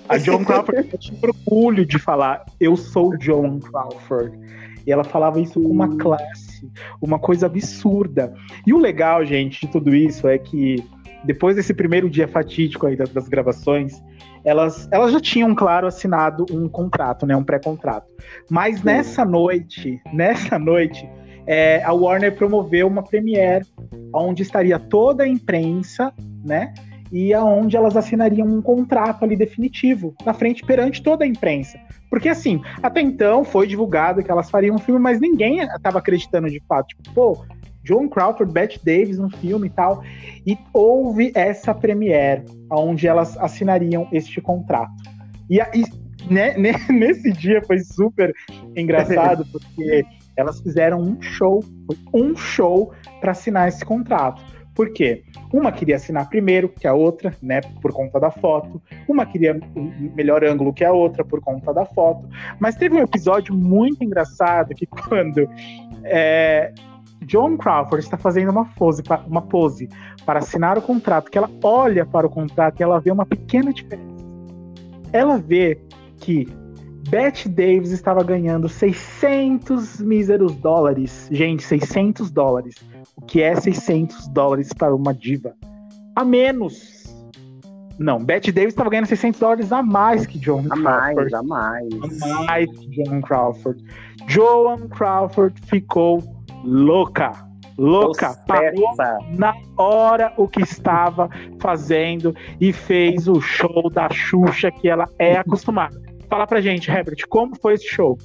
A John Crawford tinha orgulho de falar, eu sou John Crawford. E ela falava isso com uma classe, uma coisa absurda. E o legal, gente, de tudo isso é que depois desse primeiro dia fatídico aí das, das gravações, elas, elas já tinham, claro, assinado um contrato, né, um pré-contrato. Mas nessa noite, nessa noite, é, a Warner promoveu uma premiere onde estaria toda a imprensa, né? E aonde elas assinariam um contrato ali definitivo, na frente perante toda a imprensa. Porque assim, até então foi divulgado que elas fariam um filme, mas ninguém estava acreditando de fato. Tipo, pô, John Crawford, Bette Davis no filme e tal. E houve essa premiere, onde elas assinariam este contrato. E, aí, né, né, nesse dia foi super engraçado, porque elas fizeram um show, foi um show para assinar esse contrato. Por quê? Uma queria assinar primeiro que a outra, né, por conta da foto. Uma queria um melhor ângulo que a outra por conta da foto. Mas teve um episódio muito engraçado que quando é, John Crawford está fazendo uma pose, uma pose para assinar o contrato, que ela olha para o contrato e ela vê uma pequena diferença. Ela vê que Bette Davis estava ganhando 600 míseros dólares. Gente, 600 dólares. O que é 600 dólares para uma diva? A menos. Não, Bette Davis estava ganhando 600 dólares a mais que John A Crawford. mais, a mais. A mais que Joan Crawford. Joan Crawford ficou louca. Louca. Parou na hora o que estava fazendo e fez o show da Xuxa que ela é acostumada. Fala pra gente, Herbert, como foi esse show?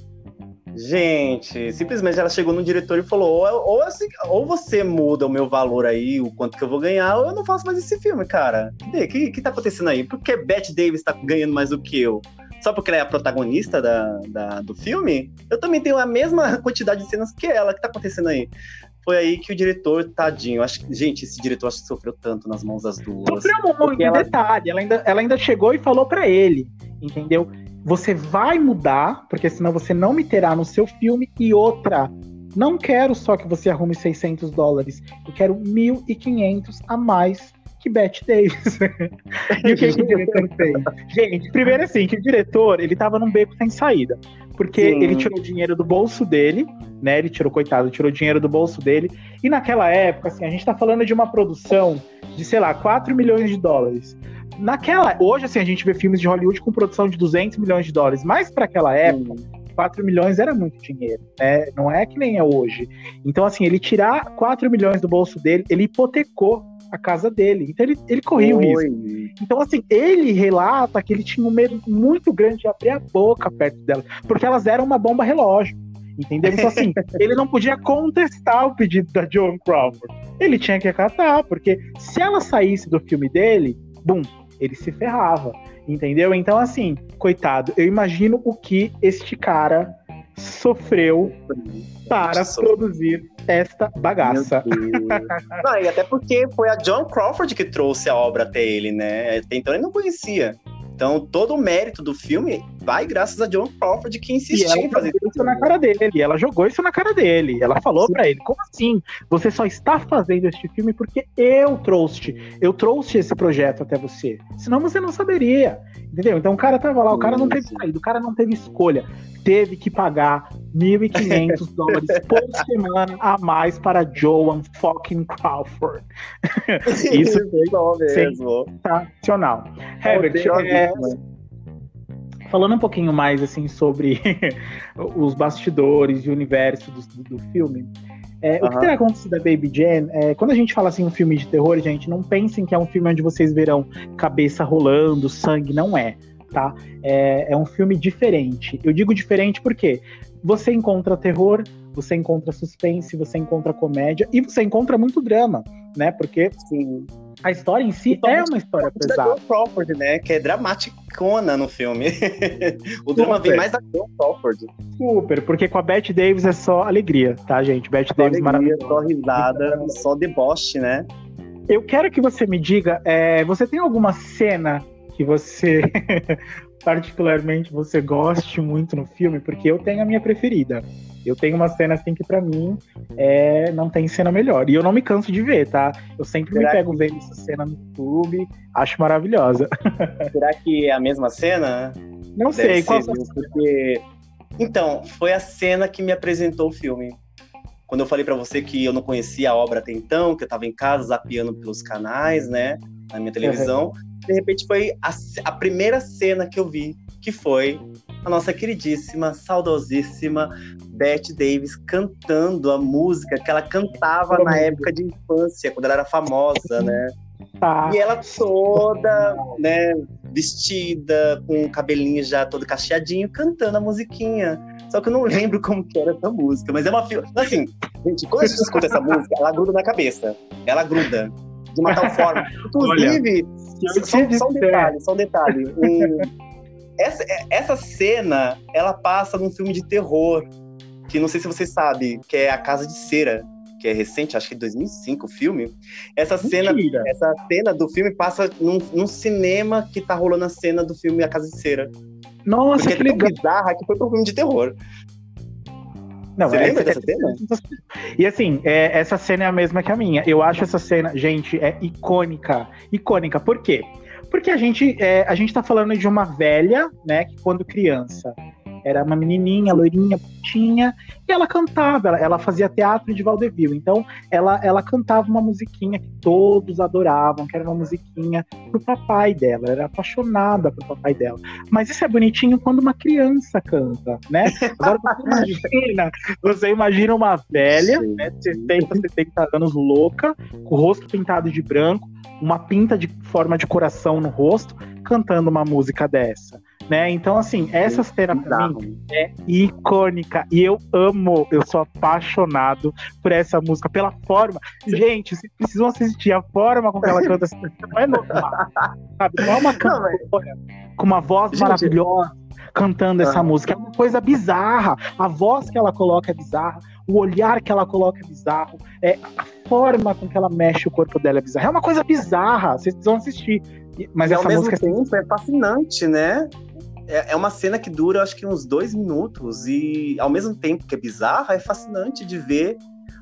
Gente, simplesmente ela chegou no diretor e falou: ou, ou, assim, ou você muda o meu valor aí, o quanto que eu vou ganhar, ou eu não faço mais esse filme, cara. O que, que tá acontecendo aí? Por que Bette Davis tá ganhando mais do que eu? Só porque ela é a protagonista da, da- do filme? Eu também tenho a mesma quantidade de cenas que ela. O que tá acontecendo aí? Foi aí que o diretor, tadinho, acho que, gente, esse diretor acho que sofreu tanto nas mãos das duas. Sofreu muito, Porque e ela- detalhe, ela ainda, ela ainda chegou e falou pra ele, entendeu? Você vai mudar, porque senão você não me terá no seu filme. E outra, não quero só que você arrume 600 dólares, eu quero 1.500 a mais que Bette Davis. e o que, que o diretor fez? Gente, primeiro assim, que o diretor, ele tava num beco sem saída. Porque Sim. ele tirou dinheiro do bolso dele, né? Ele tirou, coitado, tirou dinheiro do bolso dele. E naquela época, assim, a gente tá falando de uma produção de, sei lá, 4 milhões de dólares. Naquela, hoje, assim, a gente vê filmes de Hollywood com produção de 200 milhões de dólares. Mas para aquela época, 4 milhões era muito dinheiro, né? Não é que nem é hoje. Então, assim, ele tirar 4 milhões do bolso dele, ele hipotecou a casa dele. Então ele, ele corria o risco. Então, assim, ele relata que ele tinha um medo muito grande de abrir a boca perto dela, porque elas eram uma bomba relógio. Entendeu? Então, assim, ele não podia contestar o pedido da Joan Crawford. Ele tinha que acatar, porque se ela saísse do filme dele, bum, ele se ferrava. Entendeu? Então, assim, coitado, eu imagino o que este cara sofreu para produzir esta bagaça. não, e até porque foi a John Crawford que trouxe a obra até ele, né? Até então ele não conhecia. Então, todo o mérito do filme vai graças a John Crawford, que insistiu em fazer isso na cara dele. Ela jogou isso na cara dele. Ela falou para ele: como assim? Você só está fazendo este filme porque eu trouxe. Eu trouxe esse projeto até você. Senão você não saberia. Entendeu? Então o cara tava lá, o cara não teve saída, o cara não teve escolha. Teve que pagar 1.500 dólares por semana a mais para Joan fucking Crawford. Isso foi sensacional. Herbert, é, falando um pouquinho mais assim sobre os bastidores e o universo do, do filme, é, uhum. O que terá acontecido da Baby Jane, é, quando a gente fala assim um filme de terror, gente, não pensem que é um filme onde vocês verão cabeça rolando, sangue, não é, tá? É, é um filme diferente. Eu digo diferente porque você encontra terror, você encontra suspense, você encontra comédia e você encontra muito drama, né? Porque Sim a história em si é uma história pesada. Da Crawford, né? Que é dramaticona no filme. o drama Super. vem mais da Joan Crawford. Super, porque com a Bette Davis é só alegria, tá, gente? Bette Davis maravilhosa. Só risada, só deboche, né? Eu quero que você me diga, é, você tem alguma cena que você particularmente você goste muito no filme? Porque eu tenho a minha preferida. Eu tenho uma cena assim que para mim é, não tem cena melhor. E eu não me canso de ver, tá? Eu sempre Será me pego que... vendo essa cena no YouTube, acho maravilhosa. Será que é a mesma cena? Não Deve sei, qual ser, porque Então, foi a cena que me apresentou o filme. Quando eu falei para você que eu não conhecia a obra até então, que eu tava em casa zapeando pelos canais, né, na minha televisão, uhum. de repente foi a, a primeira cena que eu vi, que foi a nossa queridíssima, saudosíssima Bette Davis cantando a música que ela cantava na época de infância, quando ela era famosa, né? Tá. E ela toda, né, vestida, com o cabelinho já todo cacheadinho, cantando a musiquinha. Só que eu não lembro como que era essa música, mas é uma assim, gente, quando a gente escuta essa música, ela gruda na cabeça. Ela gruda de uma tal forma. Inclusive, Olha, só, só, um detalhe, só um detalhe. Um, essa, essa cena, ela passa num filme de terror, que não sei se você sabe, que é A Casa de Cera, que é recente, acho que é 2005 o filme. Essa cena, essa cena do filme passa num, num, cinema que tá rolando a cena do filme A Casa de Cera. Nossa, Porque que é legal. bizarra que foi pro filme de terror. Não, Você lembra dessa cena? E assim, é, essa cena é a mesma que a minha. Eu acho essa cena, gente, é icônica. Icônica, por quê? Porque a gente, é, a gente tá falando de uma velha, né, que quando criança era uma menininha, loirinha, bonitinha, e ela cantava, ela, ela, fazia teatro de vaudeville. Então, ela, ela cantava uma musiquinha que todos adoravam, que era uma musiquinha pro papai dela. Ela era apaixonada pro papai dela. Mas isso é bonitinho quando uma criança canta, né? Agora você imagina, você imagina uma velha, Sim. né, 60, 70 anos, louca, com o rosto pintado de branco, uma pinta de forma de coração no rosto, cantando uma música dessa. Né? Então, assim, essa cena pra mim é icônica. E eu amo, eu sou apaixonado por essa música, pela forma. Gente, vocês precisam assistir a forma com que ela canta essa música. Não é normal. Sabe? Não é uma cantora com uma voz maravilhosa cantando essa música. É uma coisa bizarra. A voz que ela coloca é bizarra, o olhar que ela coloca é bizarro, é a forma com que ela mexe o corpo dela é bizarra. É uma coisa bizarra, vocês precisam assistir. Mas e essa ao mesmo música é tempo é fascinante, né? É, é uma cena que dura, acho que uns dois minutos, e ao mesmo tempo que é bizarra, é fascinante de ver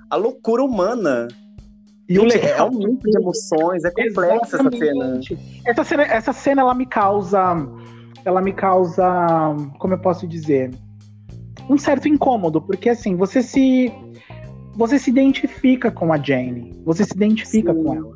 a loucura humana e Gente, o legal é um mix de emoções, é complexa essa cena. Essa cena. Essa cena ela me causa ela me causa, como eu posso dizer, um certo incômodo, porque assim, você se você se identifica com a Jane, você se identifica Sim. com ela.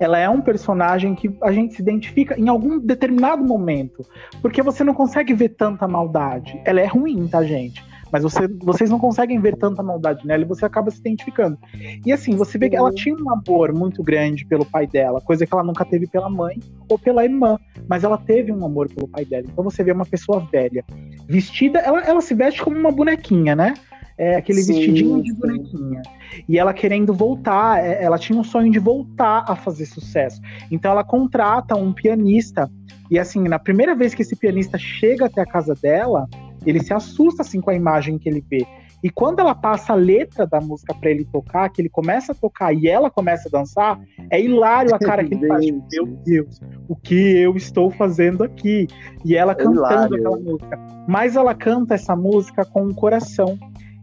Ela é um personagem que a gente se identifica em algum determinado momento. Porque você não consegue ver tanta maldade. Ela é ruim, tá, gente? Mas você, vocês não conseguem ver tanta maldade nela e você acaba se identificando. E assim, você vê que ela tinha um amor muito grande pelo pai dela, coisa que ela nunca teve pela mãe ou pela irmã, mas ela teve um amor pelo pai dela. Então você vê uma pessoa velha, vestida, ela, ela se veste como uma bonequinha, né? É, aquele sim, vestidinho de bonequinha. E ela querendo voltar, é, ela tinha um sonho de voltar a fazer sucesso. Então ela contrata um pianista. E assim, na primeira vez que esse pianista chega até a casa dela, ele se assusta assim com a imagem que ele vê. E quando ela passa a letra da música para ele tocar, que ele começa a tocar e ela começa a dançar, é hilário a cara que ele faz. Tipo, Meu Deus, o que eu estou fazendo aqui? E ela é cantando hilário. aquela música. Mas ela canta essa música com o coração.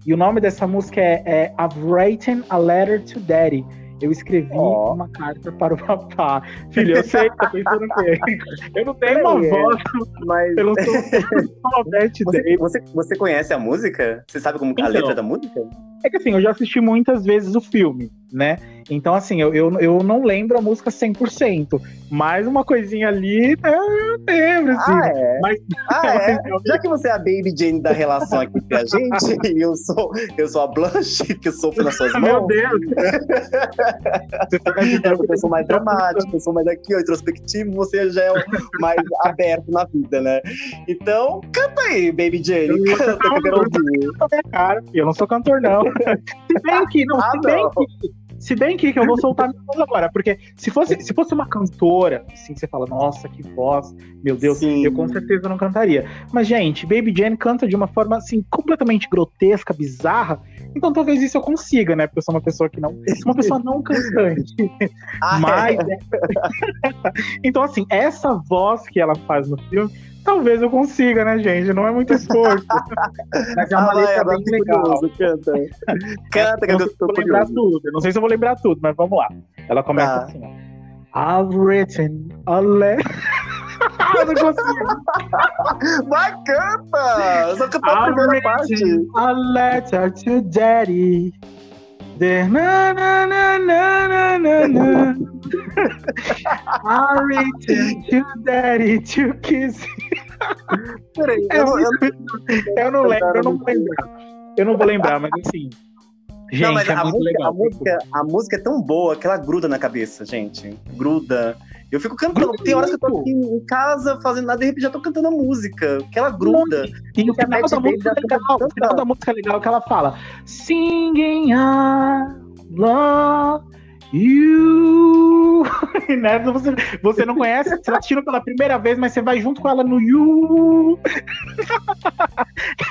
E o nome dessa música é, é I've Written a Letter to Daddy eu escrevi oh. uma carta para o papá. Filho, eu sei, tá pensando o quê? Eu não tenho uma é, voz, mas eu não sou você, você, você conhece a música? Você sabe como então, a letra da música? É que assim, eu já assisti muitas vezes o filme, né? Então, assim, eu, eu, eu não lembro a música 100%, mas uma coisinha ali, né, eu lembro, assim. Ah, é? Mas, ah, é? Já que você é a Baby Jane da relação aqui com a gente, e eu sou, eu sou a Blanche, que sofro nas suas mãos. Meu Deus! você tá eu sou mais dramático, eu sou mais aqui, ó, introspectivo, você já é mais aberto na vida, né? Então, canta aí, Baby Jane, canta eu quero ouvir. Eu não sou cantor, não. Se bem que, não, ah, se bem não. que se bem que, que eu vou soltar minha voz agora, porque se fosse, se fosse uma cantora, assim, você fala, nossa, que voz, meu Deus, Sim. eu com certeza não cantaria. Mas, gente, Baby Jane canta de uma forma, assim, completamente grotesca, bizarra, então talvez isso eu consiga, né? Porque eu sou uma pessoa que não. Sou uma pessoa não cantante. Ah, é? Mas. É. então, assim, essa voz que ela faz no filme Talvez eu consiga, né, gente? Não é muito esforço. Mas é uma ah, letra bem legal. Curioso, canta. canta, que eu tô vou lembrar tudo. Eu não sei se eu vou lembrar tudo, mas vamos lá. Ela começa ah. assim, ó. I've written a letter. eu não consigo. Vai, canta! Só cantar a primeira parte. A letter to daddy. The na na na na na na na. I return to daddy to kiss. Peraí, eu, eu, eu, eu, não lembro, eu não vou lembrar. Eu não vou lembrar, mas assim. Gente, não, mas é a, música, legal, a, música, a música é tão boa que ela gruda na cabeça, gente. Gruda. Eu fico cantando. Tem horas que eu tô aqui em casa fazendo nada, de repente já tô cantando a música, que ela gruda. E o final da música é legal. O final da música é legal que ela fala: Singing I love you. né? você, você não conhece, você tá assistindo pela primeira vez, mas você vai junto com ela no you.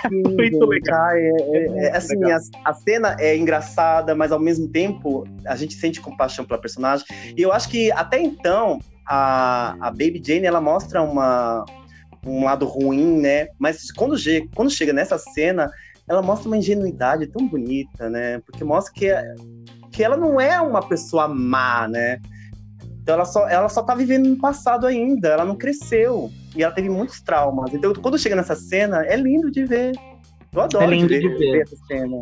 Sim, muito legal. É, é, é, assim, legal. A, a, cena é engraçada, mas ao mesmo tempo a gente sente compaixão pela personagem. E eu acho que até então a, a Baby Jane ela mostra uma, um lado ruim, né? Mas quando, quando chega nessa cena, ela mostra uma ingenuidade tão bonita, né? Porque mostra que, que ela não é uma pessoa má, né? Então ela só, ela só tá vivendo no passado ainda, ela não cresceu. E ela teve muitos traumas. Então, quando chega nessa cena, é lindo de ver. Eu adoro é lindo de ver, de ver. ver essa cena.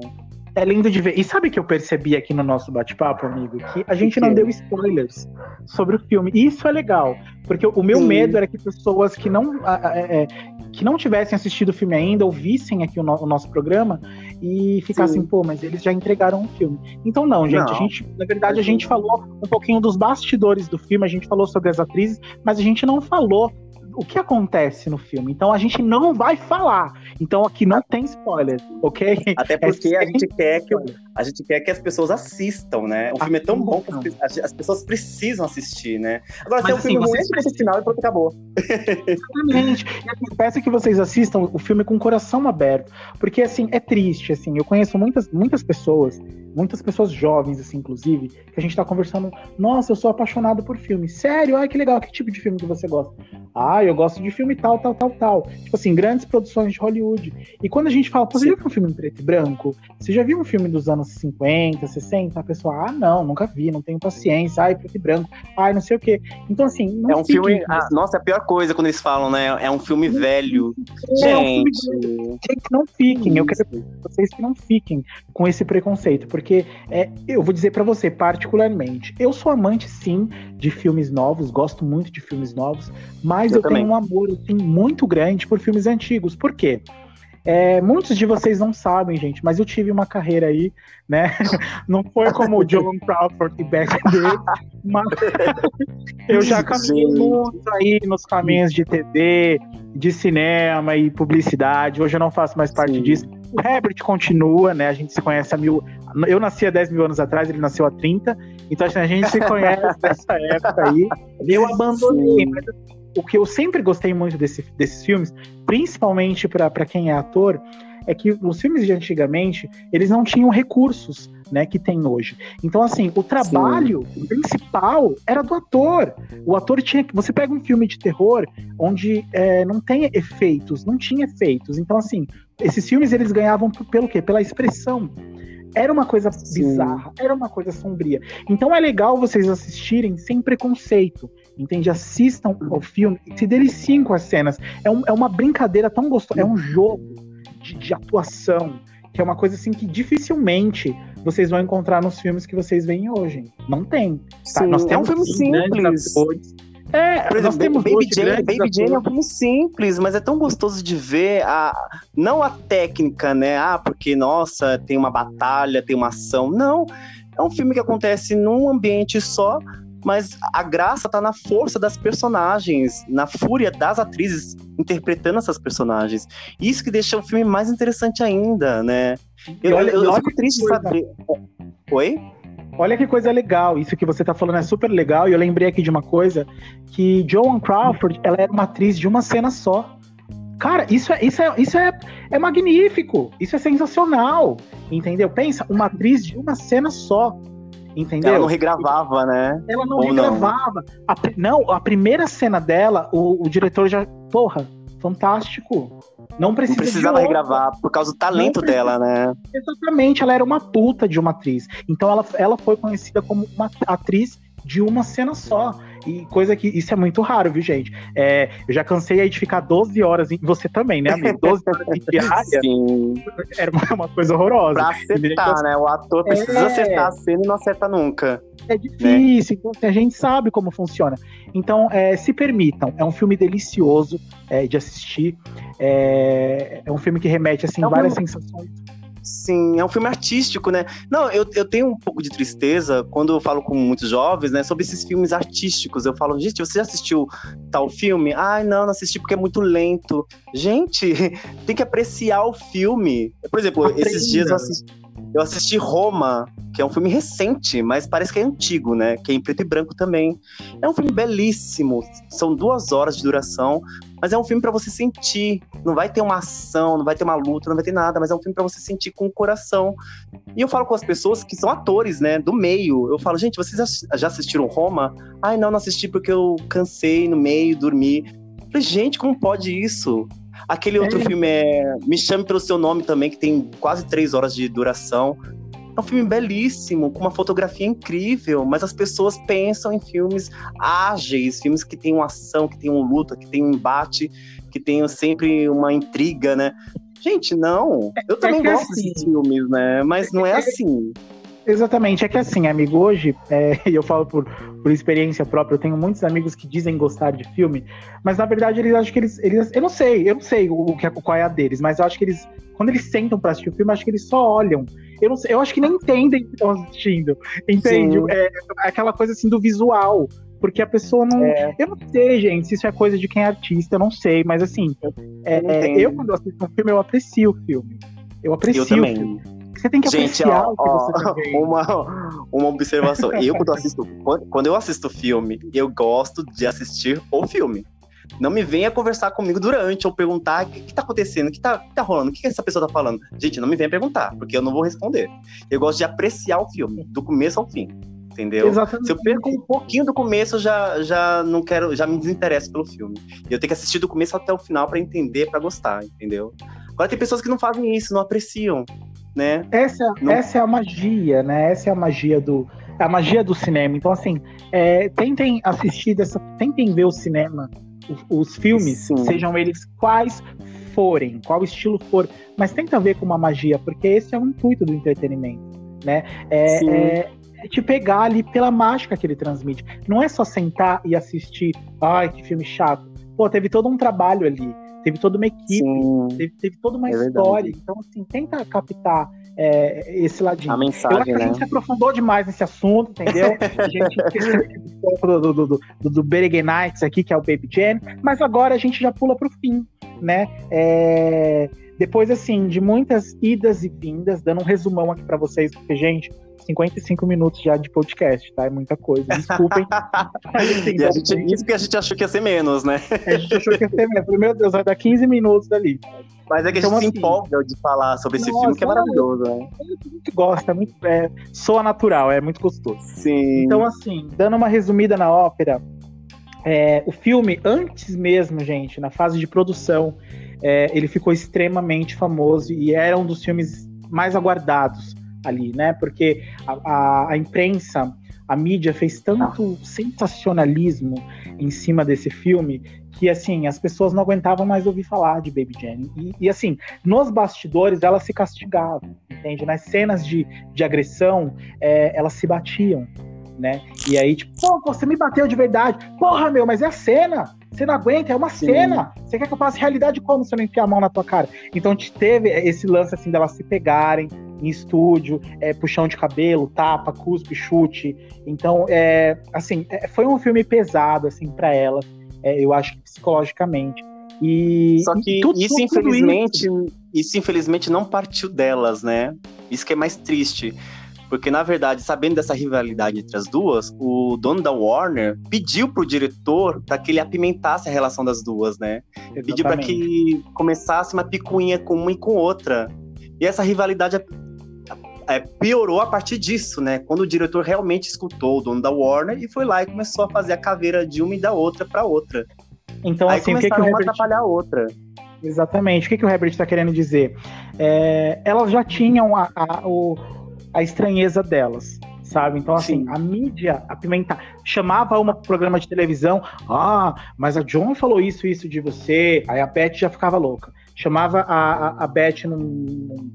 É lindo de ver. E sabe que eu percebi aqui no nosso bate-papo, amigo? Que a gente não deu spoilers sobre o filme. E isso é legal. Porque o meu Sim. medo era que pessoas que não, é, é, que não tivessem assistido o filme ainda ouvissem aqui o, no, o nosso programa e ficassem, Sim. pô, mas eles já entregaram o filme. Então, não, gente. Não. A gente, na verdade, a gente falou um pouquinho dos bastidores do filme, a gente falou sobre as atrizes, mas a gente não falou o que acontece no filme. Então a gente não vai falar. Então aqui não tem spoiler, ok? Até porque é a gente quer que a gente quer que as pessoas assistam, né? O filme é tão bom que as, pessoas precisam assistir, né? Agora, Mas, se é um assim, filme ruim, é o final e pronto, acabou. Exatamente. E assim, peço que vocês assistam o filme com o coração aberto. Porque, assim, é triste, assim. Eu conheço muitas, muitas pessoas, muitas pessoas jovens, assim, inclusive, que a gente tá conversando. Nossa, eu sou apaixonado por filme. Sério? Ai, que legal. Que tipo de filme que você gosta? Ah, eu gosto de filme tal, tal, tal, tal. Tipo assim, grandes produções de Hollywood. E quando a gente fala, você já viu um filme em preto e branco? Você já viu um filme dos anos anos 50, 60, a pessoa, ah, não, nunca vi, não tenho paciência, ai, preto e branco, ai, não sei o quê. Então, assim. Não é um filme. Ah, nossa, é a pior coisa quando eles falam, né? É um filme velho. É, gente. Um filme... gente, não fiquem. Eu quero vocês que não fiquem com esse preconceito, porque é, eu vou dizer para você, particularmente, eu sou amante, sim, de filmes novos, gosto muito de filmes novos, mas eu, eu tenho um amor assim, muito grande por filmes antigos. Por quê? É, muitos de vocês não sabem, gente, mas eu tive uma carreira aí, né? Não foi como o John Crawford e Beck Day, mas eu já caminhei muito aí nos caminhos de TV, de cinema e publicidade. Hoje eu não faço mais parte Sim. disso. O Herbert continua, né? A gente se conhece há mil. Eu nasci há 10 mil anos atrás, ele nasceu há 30. Então assim, a gente se conhece dessa época aí. Eu abandonei, Sim. mas o que eu sempre gostei muito desse, desses filmes, principalmente para quem é ator, é que os filmes de antigamente, eles não tinham recursos, né, que tem hoje. Então, assim, o trabalho Sim. principal era do ator. O ator tinha que. Você pega um filme de terror onde é, não tem efeitos, não tinha efeitos. Então, assim, esses filmes eles ganhavam pelo quê? Pela expressão. Era uma coisa Sim. bizarra, era uma coisa sombria. Então é legal vocês assistirem sem preconceito entende? Assistam ao filme e se deliciem com as cenas. É, um, é uma brincadeira tão gostosa, é um jogo de, de, atuação, que é uma coisa assim que dificilmente vocês vão encontrar nos filmes que vocês veem hoje. Não tem. Tá? Sim, Nós temos é um filme simples. É, Por exemplo, nós temos Baby Jane, Baby Jane é um filme simples, mas é tão gostoso de ver a não a técnica, né? Ah, porque nossa, tem uma batalha, tem uma ação. Não, é um filme que acontece num ambiente só, mas a graça tá na força das personagens, na fúria das atrizes interpretando essas personagens. Isso que deixa o filme mais interessante ainda, né? Eu, olha, eu, eu fico triste de saber. Oi? Olha que coisa legal, isso que você tá falando é super legal, e eu lembrei aqui de uma coisa, que Joan Crawford, ela era uma atriz de uma cena só. Cara, isso é, isso é, isso é, é magnífico, isso é sensacional, entendeu? Pensa, uma atriz de uma cena só. Entendeu? Ela não regravava, né? Ela não Ou regravava. Não? A, não, a primeira cena dela, o, o diretor já. Porra, fantástico. Não, precisa não precisava regravar por causa do talento dela, né? Exatamente, ela era uma puta de uma atriz. Então ela, ela foi conhecida como uma atriz de uma cena só. E coisa que isso é muito raro, viu, gente? É, eu já cansei aí de ficar 12 horas em. Você também, né, amigo? 12 horas em diária. Sim. Era uma, uma, coisa horrorosa. Pra acertar, né? O ator precisa é... acertar a cena e não acerta nunca. É difícil, né? então a gente sabe como funciona. Então, é, se permitam, é um filme delicioso é, de assistir. É, é, um filme que remete assim, é várias filme... sensações Sim, é um filme artístico, né? Não, eu, eu tenho um pouco de tristeza quando eu falo com muitos jovens, né, sobre esses filmes artísticos. Eu falo, gente, você já assistiu tal filme? Ai, não, não assisti porque é muito lento. Gente, tem que apreciar o filme. Por exemplo, Aprenda. esses dias eu assisti, eu assisti Roma, que é um filme recente, mas parece que é antigo, né? Que é em preto e branco também. É um filme belíssimo, são duas horas de duração, mas é um filme para você sentir. Não vai ter uma ação, não vai ter uma luta, não vai ter nada, mas é um filme para você sentir com o coração. E eu falo com as pessoas que são atores, né, do meio. Eu falo, gente, vocês já assistiram Roma? Ai, não, não assisti porque eu cansei no meio, dormi. Eu falei, gente, como pode isso? Aquele outro é. filme é Me Chame Pelo Seu Nome também, que tem quase três horas de duração. É um filme belíssimo, com uma fotografia incrível, mas as pessoas pensam em filmes ágeis, filmes que têm uma ação, que têm um luta, que têm um embate, que tenham sempre uma intriga, né? Gente, não. Eu é também é gosto assim, desses filmes, né? Mas não é, é assim. Exatamente, é que assim, amigo, hoje, é, eu falo por, por experiência própria, eu tenho muitos amigos que dizem gostar de filme, mas na verdade eles acham que eles. eles eu não sei, eu não sei o, o que, qual é a deles, mas eu acho que eles, quando eles sentam pra assistir o filme, acho que eles só olham. Eu, não sei, eu acho que nem entendem o que estão assistindo. Entende? É, é, aquela coisa assim do visual. Porque a pessoa não. É. Eu não sei, gente, se isso é coisa de quem é artista, eu não sei, mas assim, é, eu quando assisto um filme, eu aprecio o filme. Eu aprecio eu o filme. Você tem que Gente, apreciar ó, o que ó, você tá uma, uma observação. eu, quando assisto, quando eu assisto filme, eu gosto de assistir o filme. Não me venha conversar comigo durante ou perguntar o que, que tá acontecendo, o que tá, que tá rolando, o que, que essa pessoa tá falando. Gente, não me venha perguntar, porque eu não vou responder. Eu gosto de apreciar o filme, do começo ao fim. Entendeu? Exatamente. Se eu perco um pouquinho do começo, já, já não quero, já me desinteresso pelo filme. E eu tenho que assistir do começo até o final para entender, para gostar, entendeu? Agora tem pessoas que não fazem isso, não apreciam. né? Essa, Não... essa é a magia, né? Essa é a magia do a magia do cinema. Então, assim, é, tentem assistir dessa, tentem ver o cinema, os, os filmes, Sim. sejam eles quais forem, qual estilo for, mas tenta ver com uma magia, porque esse é o intuito do entretenimento, né? É, é, é, te pegar ali pela mágica que ele transmite. Não é só sentar e assistir, ai, que filme chato. Pô, teve todo um trabalho ali teve toda uma equipe, teve, teve, toda uma é história. Verdade. Então, assim, tenta captar é, esse ladinho. A mensagem, Eu acho que né? a gente se aprofundou demais nesse assunto, entendeu? a gente do, do, do, do, do Nights aqui, que é o Baby Jam, mas agora a gente já pula pro fim, né? É... Depois, assim, de muitas idas e vindas, dando um resumão aqui para vocês, porque, gente, 55 minutos já de podcast, tá? É muita coisa. Desculpem. assim, gente, isso que a gente achou que ia ser menos, né? A gente achou que ia ser menos. Meu Deus, vai dar 15 minutos ali. Mas é que então, a gente assim, se empolga de falar sobre esse filme, que é maravilhoso, né? Muito gosta, é muito, é, soa natural, é muito gostoso. Sim. Então, assim, dando uma resumida na ópera, é, o filme, antes mesmo, gente, na fase de produção, é, ele ficou extremamente famoso e era um dos filmes mais aguardados ali, né? Porque a, a, a imprensa, a mídia fez tanto sensacionalismo em cima desse filme que assim as pessoas não aguentavam mais ouvir falar de Baby Jane e, e, assim nos bastidores elas se castigavam entende nas cenas de, de agressão é, elas se batiam né e aí tipo pô você me bateu de verdade porra meu mas é a cena você não aguenta, é uma Sim. cena. Você quer que eu passe realidade como se eu não enfiar a mão na tua cara? Então te teve esse lance assim delas se pegarem, em estúdio, é, puxão de cabelo, tapa, cuspe, chute. Então, é, assim, é, foi um filme pesado, assim, para ela, é, eu acho que psicologicamente. E, Só que tudo, isso, tudo infelizmente, isso. isso, infelizmente, não partiu delas, né? Isso que é mais triste. Porque, na verdade, sabendo dessa rivalidade entre as duas, o dono da Warner pediu pro diretor para que ele apimentasse a relação das duas, né? Exatamente. Pediu para que começasse uma picuinha com uma e com outra. E essa rivalidade é, piorou a partir disso, né? Quando o diretor realmente escutou o dono da Warner e foi lá e começou a fazer a caveira de uma e da outra para outra. Então, Aí assim, o que, que o Herbert... atrapalhar a outra. Exatamente. O que, que o Herbert está querendo dizer? É, elas já tinham a, a, o, a estranheza delas sabe? Então, assim, Sim. a mídia apimentar, chamava uma programa de televisão, ah, mas a John falou isso, isso de você, aí a Beth já ficava louca. Chamava a, a, a Beth num, num,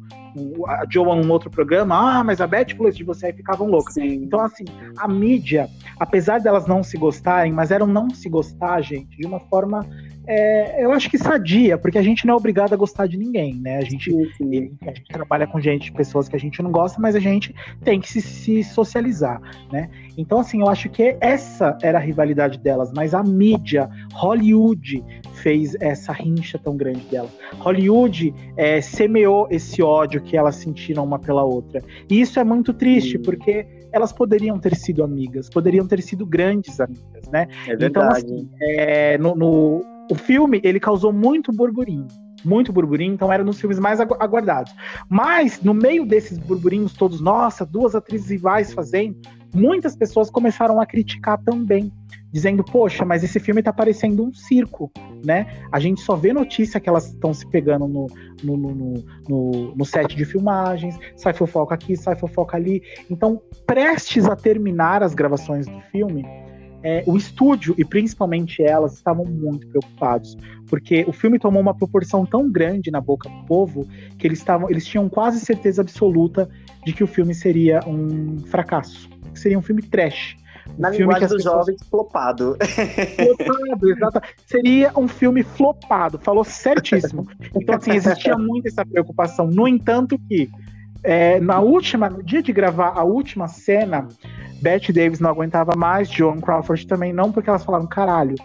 a Joan num outro programa, ah, mas a Beth falou isso de você, aí ficavam loucas. Sim. Então, assim, a mídia, apesar delas não se gostarem, mas eram não se gostar, gente, de uma forma é, eu acho que sadia, porque a gente não é obrigado a gostar de ninguém, né? A gente, a gente trabalha com gente, pessoas que a gente não gosta, mas a gente tem que se, se, socializar, né? Então, assim, eu acho que essa era a rivalidade delas, mas a mídia, Hollywood, fez essa rincha tão grande delas. Hollywood é, semeou esse ódio que elas sentiram uma pela outra. E isso é muito triste, sim. porque elas poderiam ter sido amigas, poderiam ter sido grandes amigas, né? É verdade. Então, assim, é, no, no o filme, ele causou muito burburinho. Muito burburinho, então era um dos filmes mais aguardados. Mas, no meio desses burburinhos todos, nossa, duas atrizes rivais fazendo, muitas pessoas começaram a criticar também, dizendo, poxa, mas esse filme tá parecendo um circo, né? A gente só vê notícia que elas estão se pegando no, no, no, no, no set de filmagens, sai fofoca aqui, sai fofoca ali. Então, prestes a terminar as gravações do filme, é, o estúdio e principalmente elas estavam muito preocupados, porque o filme tomou uma proporção tão grande na boca do povo que eles estavam, eles tinham quase certeza absoluta de que o filme seria um fracasso, que seria um filme trash. Um na filme linguagem dos pessoas... jovens, flopado. Flopado, exato. Seria um filme flopado, falou certíssimo. Então, assim, existia muito essa preocupação. No entanto, que é, na última, no dia de gravar a última cena, Bette Davis não aguentava mais, Joan Crawford também não, porque elas falaram, caralho.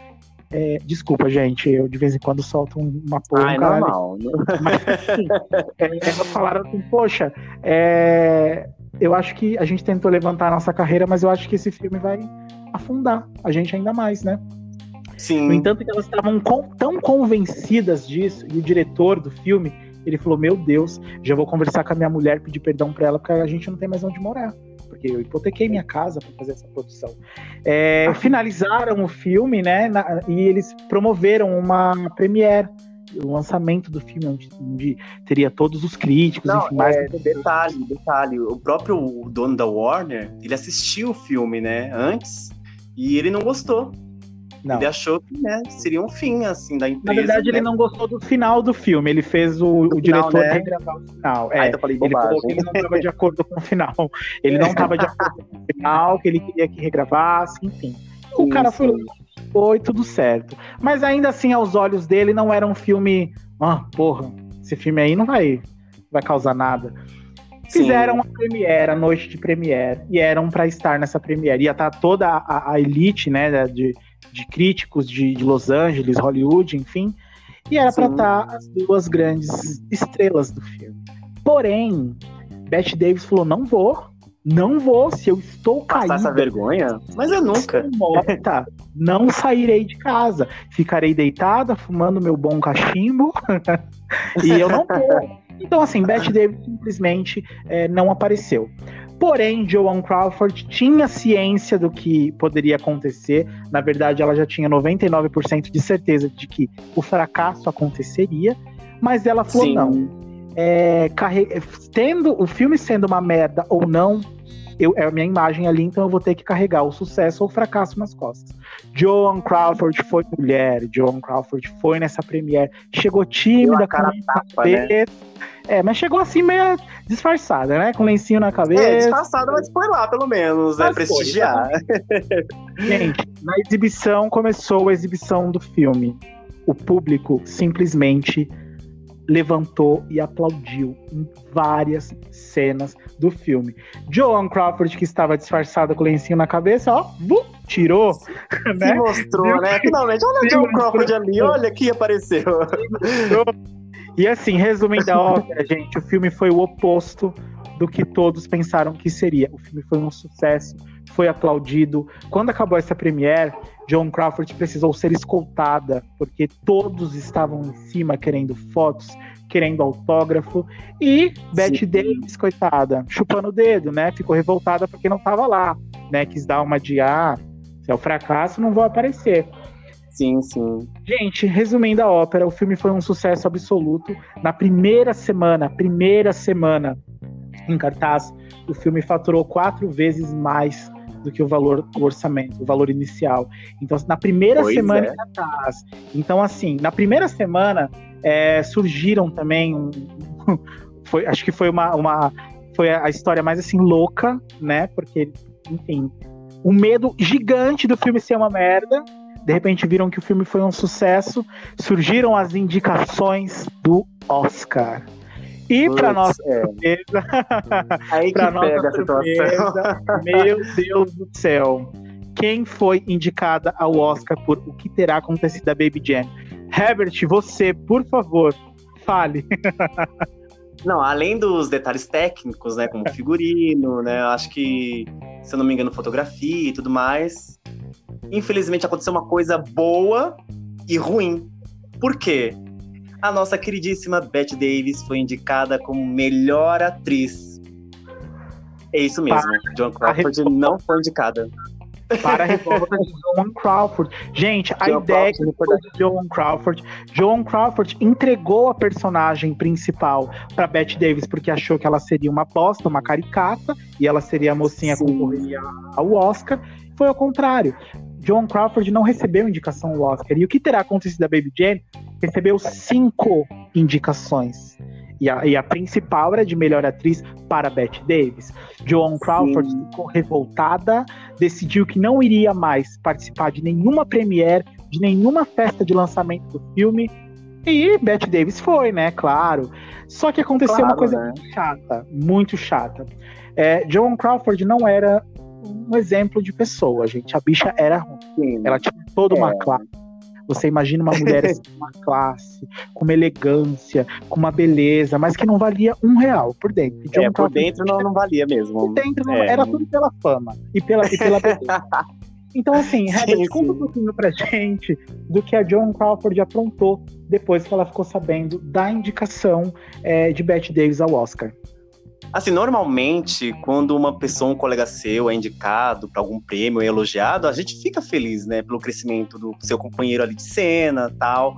É, desculpa, gente, eu de vez em quando solto uma porra. Ah, é caralho. normal. Mas, assim, é, elas falaram assim, poxa, é, eu acho que a gente tentou levantar a nossa carreira, mas eu acho que esse filme vai afundar a gente ainda mais, né? Sim. No entanto, que elas estavam tão convencidas disso, e o diretor do filme, ele falou: Meu Deus, já vou conversar com a minha mulher, pedir perdão pra ela, porque a gente não tem mais onde morar porque eu hipotequei minha casa para fazer essa produção. É, finalizaram o filme, né? Na, e eles promoveram uma premiere o lançamento do filme, onde, onde teria todos os críticos, Não, enfim, mais. É, detalhe, detalhe. O próprio dono da Warner, ele assistiu o filme, né, antes, e ele não gostou. Não. Ele achou que né, seria um fim, assim, da empresa. Na verdade, né? ele não gostou do final do filme. Ele fez o, o final, diretor né? regravar o final. É, então falei ele falou que ele não estava de acordo com o final. Ele não estava de acordo com o final, que ele queria que regravasse, enfim. O cara foi foi tudo certo. Mas ainda assim, aos olhos dele, não era um filme. Ah, porra, esse filme aí não vai, vai causar nada. Fizeram Sim. a premiere, a noite de premiere, e eram para estar nessa premiere. Ia estar tá toda a, a elite, né, de, de críticos de, de, Los Angeles, Hollywood, enfim. E era para estar tá as duas grandes estrelas do filme. Porém, Bette Davis falou: não vou, não vou, se eu estou caindo. Passar essa vergonha? Mas eu nunca. Morta, não sairei de casa. Ficarei deitada, fumando meu bom cachimbo. e eu não vou. Então, assim, Bette Davis simplesmente é, não apareceu. Porém, Joan Crawford tinha ciência do que poderia acontecer. Na verdade, ela já tinha 99% de certeza de que o fracasso aconteceria. Mas ela falou: Sim. não. É, carre... Tendo o filme sendo uma merda ou não, eu, é a minha imagem ali, então eu vou ter que carregar o sucesso ou o fracasso nas costas. Joan Crawford foi mulher, Joan Crawford foi nessa premiere, chegou tímida, com tapa, né? É, mas chegou assim meio disfarçada, né? Com lencinho na cabeça. É, disfarçada, mas foi lá, pelo menos, né? Prestigiar. Gente, na exibição, começou a exibição do filme. O público simplesmente levantou e aplaudiu em várias cenas do filme. Joan Crawford, que estava disfarçada com o lencinho na cabeça, ó, tirou. Né? Se mostrou, né? Finalmente, olha Joan Crawford ali, olha que apareceu. E assim, resumindo a ópera, gente, o filme foi o oposto do que todos pensaram que seria. O filme foi um sucesso, foi aplaudido. Quando acabou essa premiere, Joan Crawford precisou ser escoltada, porque todos estavam em cima querendo fotos, querendo autógrafo. E Bette Davis, coitada, chupando o dedo, né? Ficou revoltada porque não estava lá, né? Quis dar uma de ah, se é o fracasso, não vou aparecer. Sim, sim. Gente, resumindo a ópera, o filme foi um sucesso absoluto. Na primeira semana, primeira semana em cartaz, o filme faturou quatro vezes mais do que o valor o orçamento, o valor inicial. Então, na primeira pois semana é. atrás. Então, assim, na primeira semana é, surgiram também um, foi, acho que foi uma, uma foi a história mais assim louca, né? Porque, enfim, o medo gigante do filme ser uma merda. De repente viram que o filme foi um sucesso, surgiram as indicações do Oscar. E para nossa é. surpresa, aí que pega surpresa, meu Deus do céu, quem foi indicada ao Oscar por O que terá acontecido a Baby Jane? Herbert, você, por favor, fale. Não, além dos detalhes técnicos, né, como figurino, né, acho que, se eu não me engano, fotografia e tudo mais, infelizmente aconteceu uma coisa boa e ruim. Por quê? A nossa queridíssima Bette Davis foi indicada como melhor atriz. É isso mesmo, para John Crawford não foi indicada. Para a revolta de Joan Crawford. Gente, a John ideia Crawford. de Joan Crawford. Joan Crawford entregou a personagem principal para Bette Davis porque achou que ela seria uma bosta, uma caricata, e ela seria a mocinha que concorreria ao Oscar. Foi ao contrário. John Crawford não recebeu indicação ao Oscar. E o que terá acontecido da Baby Jane? Recebeu cinco indicações. E a, e a, principal era de melhor atriz para Bette Davis. Joan Crawford Sim. ficou revoltada, decidiu que não iria mais participar de nenhuma premiere, de nenhuma festa de lançamento do filme. E Bette Davis foi, né? Claro. Só que aconteceu claro, uma coisa né? muito chata, muito chata. É, Joan Crawford não era um exemplo de pessoa, gente. A bicha era ruim. Sim. Ela tinha toda uma é. classe. Você imagina uma mulher assim, com uma classe, com uma elegância, com uma beleza, mas que não valia um real por dentro. John é, por dentro não, não valia mesmo. Por dentro não, é. era tudo pela fama e pela, e pela beleza. Então, assim, Herbert, conta um pouquinho pra gente do que a Joan Crawford aprontou depois que ela ficou sabendo da indicação é, de Bette Davis ao Oscar. Assim, normalmente, quando uma pessoa, um colega seu, é indicado para algum prêmio, é elogiado, a gente fica feliz, né, pelo crescimento do seu companheiro ali de cena tal.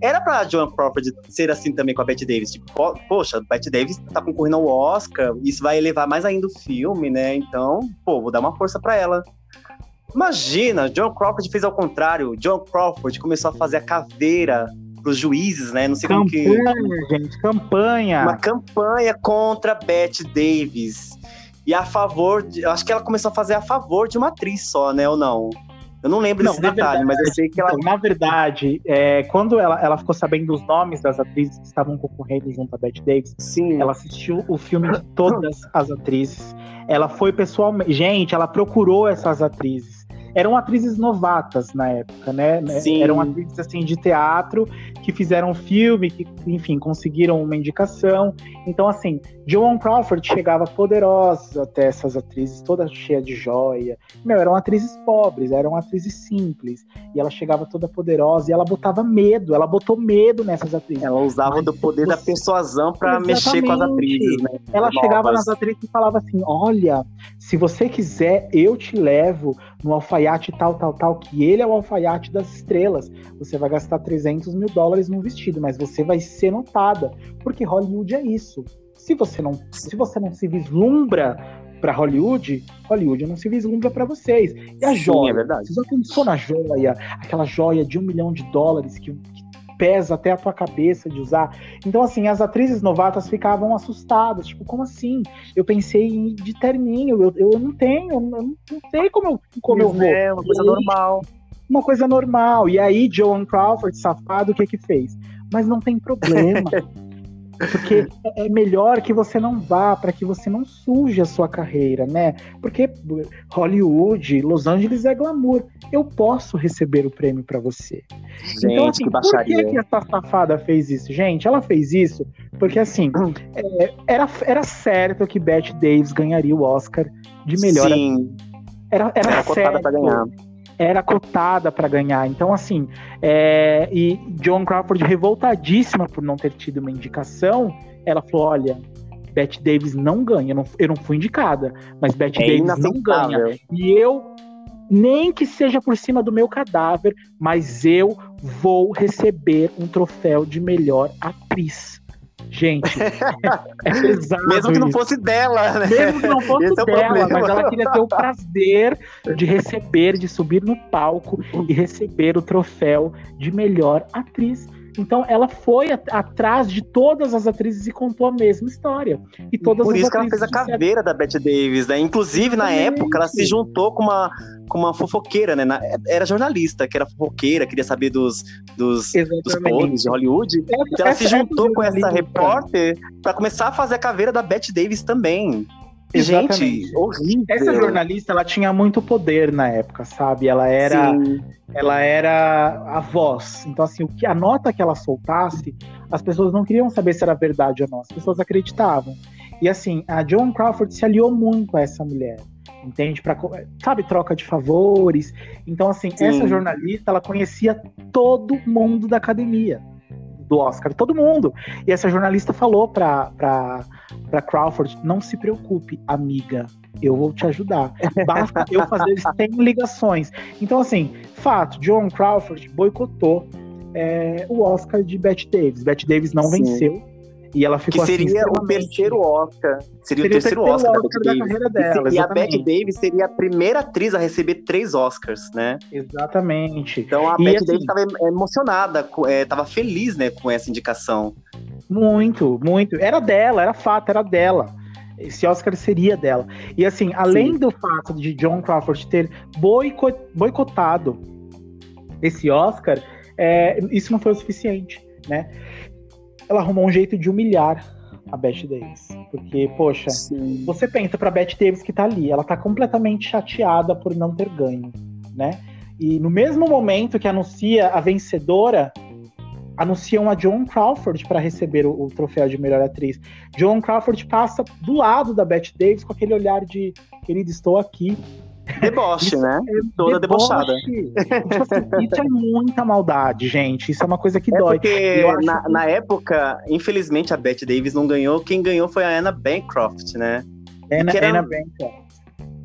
era pra Joan Crawford ser assim também com a Bette Davis. Tipo, poxa, a Bette Davis tá concorrendo ao Oscar, isso vai elevar mais ainda o filme, né? Então, pô, vou dar uma força para ela. Imagina, John Crawford fez ao contrário. John Crawford começou a fazer a caveira pros juízes, né? Não sei campanha, como que. gente, campanha. Uma campanha contra Bette Davis. E a favor de. Acho que ela começou a fazer a favor de uma atriz só, né? Ou não? Eu não lembro não, desse detalhe, verdade, mas eu sei que ela. Então, na verdade, é, quando ela, ela ficou sabendo dos nomes das atrizes que estavam concorrendo junto a Bette Davis, Sim. ela assistiu o filme de todas as atrizes. Ela foi pessoalmente. Gente, ela procurou essas atrizes eram atrizes novatas na época, né? né? Sim. Eram atrizes assim de teatro que fizeram filme, que, enfim, conseguiram uma indicação. Então, assim, Joan Crawford chegava poderosa até essas atrizes, toda cheia de joia. Meu, eram atrizes pobres, eram atrizes simples. E ela chegava toda poderosa e ela botava medo, ela botou medo nessas atrizes. Ela usava Mas, do poder da persuasão para mexer com as atrizes, né? Ela Novas. chegava nas atrizes e falava assim: olha, se você quiser, eu te levo no alfaiate tal, tal, tal, que ele é o alfaiate das estrelas. Você vai gastar 300 mil dólares num vestido, mas você vai ser notada, porque Hollywood é isso. Se você não, se você não se vislumbra para Hollywood, Hollywood não se vislumbra para vocês. E a Sim, joia, é verdade. você já pensou na joia, aquela joia de um milhão de dólares que, que pesa até a tua cabeça de usar. Então, assim, as atrizes novatas ficavam assustadas. Tipo, como assim? Eu pensei em, de terninho, eu, eu não tenho, eu não, sei como eu, como eu vou. É uma coisa normal. Uma coisa normal. E aí, Joan Crawford, safado, o que que fez? Mas não tem problema. Porque é melhor que você não vá, para que você não suje a sua carreira, né? Porque Hollywood, Los Angeles é glamour. Eu posso receber o prêmio para você. Gente, então, assim, que por que, que essa safada fez isso? Gente, ela fez isso porque, assim, é, era, era certo que Bette Davis ganharia o Oscar de melhor. Sim. Era, era, era certo. Pra ganhar era cotada para ganhar. Então, assim, é, e John Crawford, revoltadíssima por não ter tido uma indicação, ela falou: olha. Bette Davis não ganha, eu não, eu não fui indicada, mas Bette é Davis não ganha. E eu, nem que seja por cima do meu cadáver, mas eu vou receber um troféu de melhor atriz. Gente, é, é pesado. Mesmo que não fosse dela, né? Mesmo que não fosse Esse dela, é mas ela queria ter o prazer de receber, de subir no palco e receber o troféu de melhor atriz. Então ela foi atrás de todas as atrizes e contou a mesma história. E todas Por isso que ela fez a caveira da Bette Davis, né? Inclusive, na época, ela se juntou com uma, com uma fofoqueira, né? era jornalista, que era fofoqueira, queria saber dos, dos, dos de Hollywood. Essa, então ela se juntou com essa repórter para começar a fazer a caveira da Bette Davis também. Exatamente. Gente, horrível. Essa jornalista, ela tinha muito poder na época, sabe? Ela era, Sim. ela era a voz. Então, assim, o que a nota que ela soltasse, as pessoas não queriam saber se era verdade ou não. As pessoas acreditavam. E assim, a Joan Crawford se aliou muito a essa mulher. Entende? Pra, sabe, troca de favores. Então, assim, Sim. essa jornalista, ela conhecia todo mundo da academia do Oscar, todo mundo. E essa jornalista falou pra, pra, pra Crawford: não se preocupe, amiga, eu vou te ajudar. Basta eu fazer 100 ligações. Então, assim, fato: John Crawford boicotou é, o Oscar de Bette Davis. Bette Davis não Sim. venceu. E ela ficou que seria assim, o terceiro Oscar. Seria, seria o terceiro, Oscar, Oscar da, da carreira dela. E, e a Bette Davis seria a primeira atriz a receber três Oscars, né? Exatamente. Então a Bette assim, Davis estava emocionada, estava é, feliz, né, com essa indicação. Muito, muito. Era dela, era fato, era dela. Esse Oscar seria dela. E assim, além Sim. do fato de John Crawford ter boicotado esse Oscar, é, isso não foi o suficiente, né? Ela arrumou um jeito de humilhar a Beth Davis. Porque, poxa, Sim. você pensa pra Beth Davis que tá ali, ela tá completamente chateada por não ter ganho, né? E no mesmo momento que anuncia a vencedora, anunciam a Joan Crawford para receber o, o, troféu de melhor atriz. Joan Crawford passa do lado da Bette Davis com aquele olhar de querida, estou aqui, Deboche, né? É Toda debochada. Tipo assim, isso é muita maldade, gente. Isso é uma coisa que é dói. Porque na, que... na, época, infelizmente, a Bette Davis não ganhou. Quem ganhou foi a Anna Bancroft, né? Anna, era... Anna Bancroft.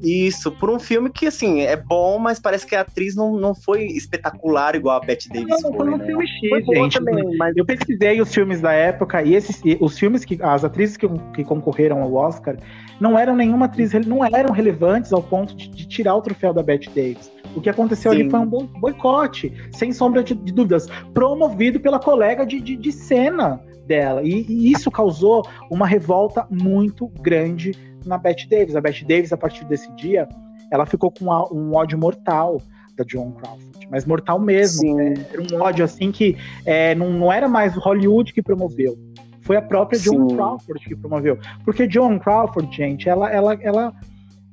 Isso, por um filme que, assim, é bom, mas parece que a atriz não, não foi espetacular igual a Bette Davis não, foi, foi um né? filme X, foi gente. Também, mas... Eu pesquisei os filmes da época e esses, os filmes que as atrizes que, que concorreram ao Oscar não eram nenhuma atriz, não eram relevantes ao ponto de, de tirar o troféu da Bette Davis. O que aconteceu Sim. ali foi um boicote, sem sombra de, de dúvidas, promovido pela colega de, de, de cena dela. E, e, isso causou uma revolta muito grande na Bette Davis. A Bette Davis, a partir desse dia, ela ficou com um ódio mortal da Joan Crawford, mas mortal mesmo. Né? Era um ódio assim que é, não, não era mais Hollywood que promoveu. Foi a própria Joan Crawford que promoveu. Porque Joan Crawford, gente, ela, ela, ela,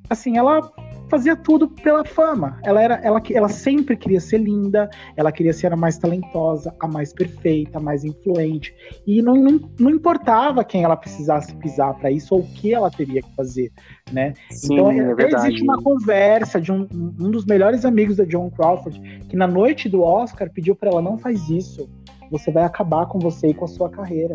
assim, ela fazia tudo pela fama. Ela era, ela, ela sempre queria ser linda, ela queria ser a mais talentosa, a mais perfeita, a mais influente. E não, não, não importava quem ela precisasse pisar para isso ou o que ela teria que fazer, né? Sim, então é existe uma conversa de um, um dos melhores amigos da Joan Crawford que na noite do Oscar pediu para ela não faz isso, você vai acabar com você e com a sua carreira.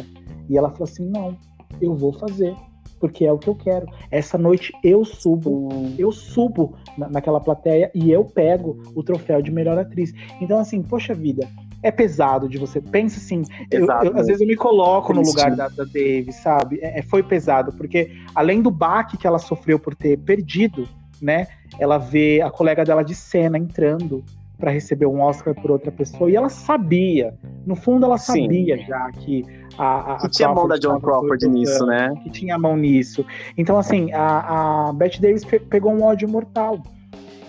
E ela falou assim: não, eu vou fazer porque é o que eu quero. Essa noite eu subo, eu subo na, naquela plateia e eu pego o troféu de melhor atriz. Então, assim, poxa vida, é pesado de você. Pensa assim, eu, eu, às vezes eu me coloco no lugar da, da Dave, sabe? É, é, foi pesado, porque além do baque que ela sofreu por ter perdido, né? Ela vê a colega dela de cena entrando para receber um Oscar por outra pessoa e ela sabia, no fundo ela sabia Sim. já que a, a, que tinha a mão da John Crawford nisso, né? Que tinha a mão nisso. Então, assim, a, a Bette Davis pegou um ódio mortal.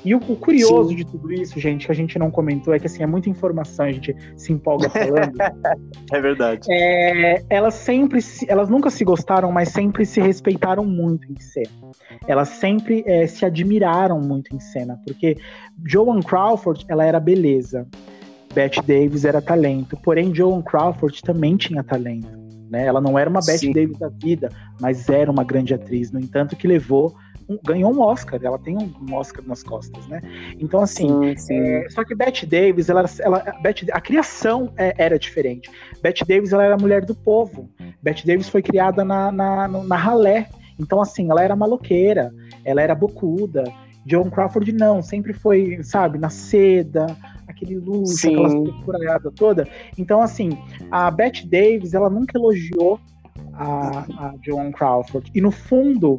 E o, o curioso Sim. de tudo isso, gente, que a gente não comentou, é que assim, é muita informação, a gente se empolga falando. é verdade. É, elas sempre, se, elas nunca se gostaram, mas sempre se respeitaram muito em cena. Elas sempre é, se admiraram muito em cena, porque Joan Crawford, ela era beleza. Bette Davis era talento. Porém, Joan Crawford também tinha talento. Né? Ela não era uma Bette. Davis da vida, mas era uma grande atriz. No entanto, que levou um, ganhou um Oscar. Ela tem um, Oscar nas costas, né? Então, assim, sim, sim. É, só que Bette Davis, ela, ela, Bette, a criação é, era diferente. Bette Davis, ela era mulher do povo. Bette Davis foi criada na, na, na ralé. Então, assim, ela era maloqueira, ela era bocuda. John Crawford não, sempre foi, sabe, na seda, aquele luxo, Sim. aquela estruturada toda. Então, assim, a Bette Davis, ela nunca elogiou a, a Joan Crawford. E no fundo,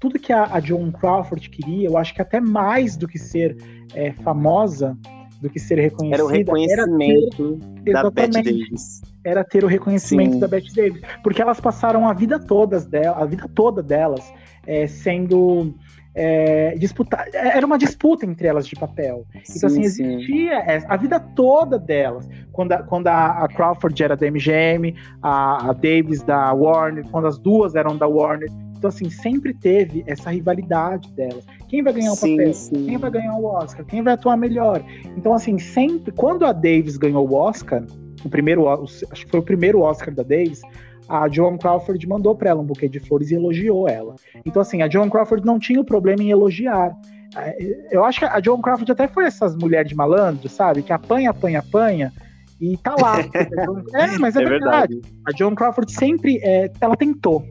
tudo que a, a Joan Crawford queria, eu acho que até mais do que ser é, famosa, do que ser reconhecida. Era o reconhecimento ter, da Bette Davis. Era ter o reconhecimento Sim. da Bette Davis. Porque elas passaram a vida todas dela, a vida toda delas é, sendo é, disputar. Era uma disputa entre elas de papel. Sim, então, assim, existia a vida toda delas. Quando a, quando a Crawford era da MGM, a, a, Davis da Warner, quando as duas eram da Warner. Então, assim, sempre teve essa rivalidade delas. Quem vai ganhar o sim, papel? Sim. Quem vai ganhar o Oscar? Quem vai atuar melhor? Então, assim, sempre. Quando a Davis ganhou o Oscar, o primeiro, acho que foi o primeiro Oscar da Davis, a Joan Crawford mandou para ela um buquê de flores e elogiou ela. Então, assim, a Joan Crawford não tinha o problema em elogiar. É, eu acho que a Joan Crawford até foi essas mulheres de malandro, sabe? Que apanha, apanha, apanha e tá lá. é, mas é, é verdade. verdade. A Joan Crawford sempre, é, ela tentou.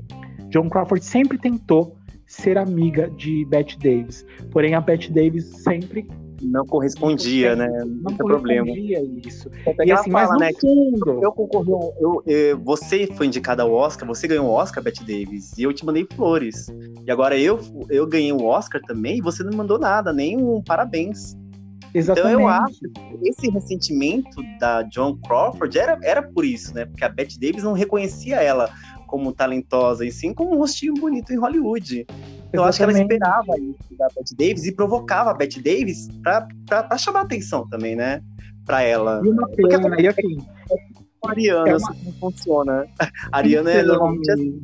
Joan Crawford sempre tentou ser amiga de Bette Davis. Porém, a Bette Davis sempre não correspondia, né? Não tem problema. isso. E assim, fala, mas né, fundo... Eu concorri, eu, eu, você foi indicada ao Oscar, você ganhou o Oscar, Bette Davis, e eu te mandei flores. E agora eu, eu ganhei o Oscar também e você não me mandou nada, nem um parabéns. Exatamente. Então eu acho que esse ressentimento da John Crawford era, era por isso, né? Porque a Bette Davis não reconhecia ela como talentosa, e sim como um rostinho bonito em Hollywood. Eu acho que ela esperava isso da Bette Davis e provocava a Bette Davis pra chamar atenção também, né? Pra ela. E uma pena, Porque, e assim. A Ariana, é uma... assim funciona. A Ariana é então, normalmente assim.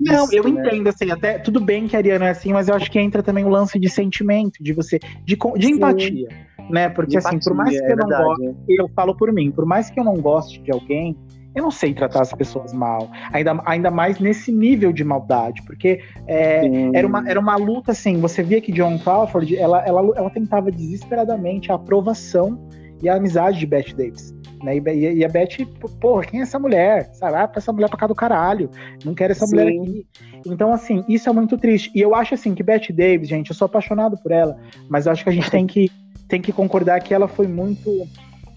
Não, eu né? entendo, assim, até tudo bem que a Ariana é assim, mas eu acho que entra também o lance de sentimento, de você, de, de empatia, né? Porque, assim, por mais que é eu não goste, eu falo por mim, por mais que eu não goste de alguém, eu não sei tratar as pessoas mal. Ainda, ainda mais nesse nível de maldade. Porque é, era, uma, era uma luta assim. Você via que John Crawford ela, ela, ela tentava desesperadamente a aprovação e a amizade de Bette Davis. né? E, e a Beth, porra, quem é essa mulher? Sabe? Ah, essa mulher pra cá do caralho. Não quero essa Sim. mulher aqui. Então, assim, isso é muito triste. E eu acho, assim, que Beth Davis, gente, eu sou apaixonado por ela, mas eu acho que a gente tem que, tem que concordar que ela foi muito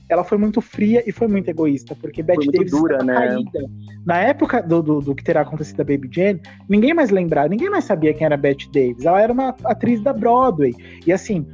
ela foi muito fria e foi muito egoísta, porque Bette Davis dura, né? caída. Na época do, do, do, que terá acontecido a Baby Jane, ninguém mais lembrava, ninguém mais sabia quem era Bette Davis. Ela era uma atriz da Broadway. E assim,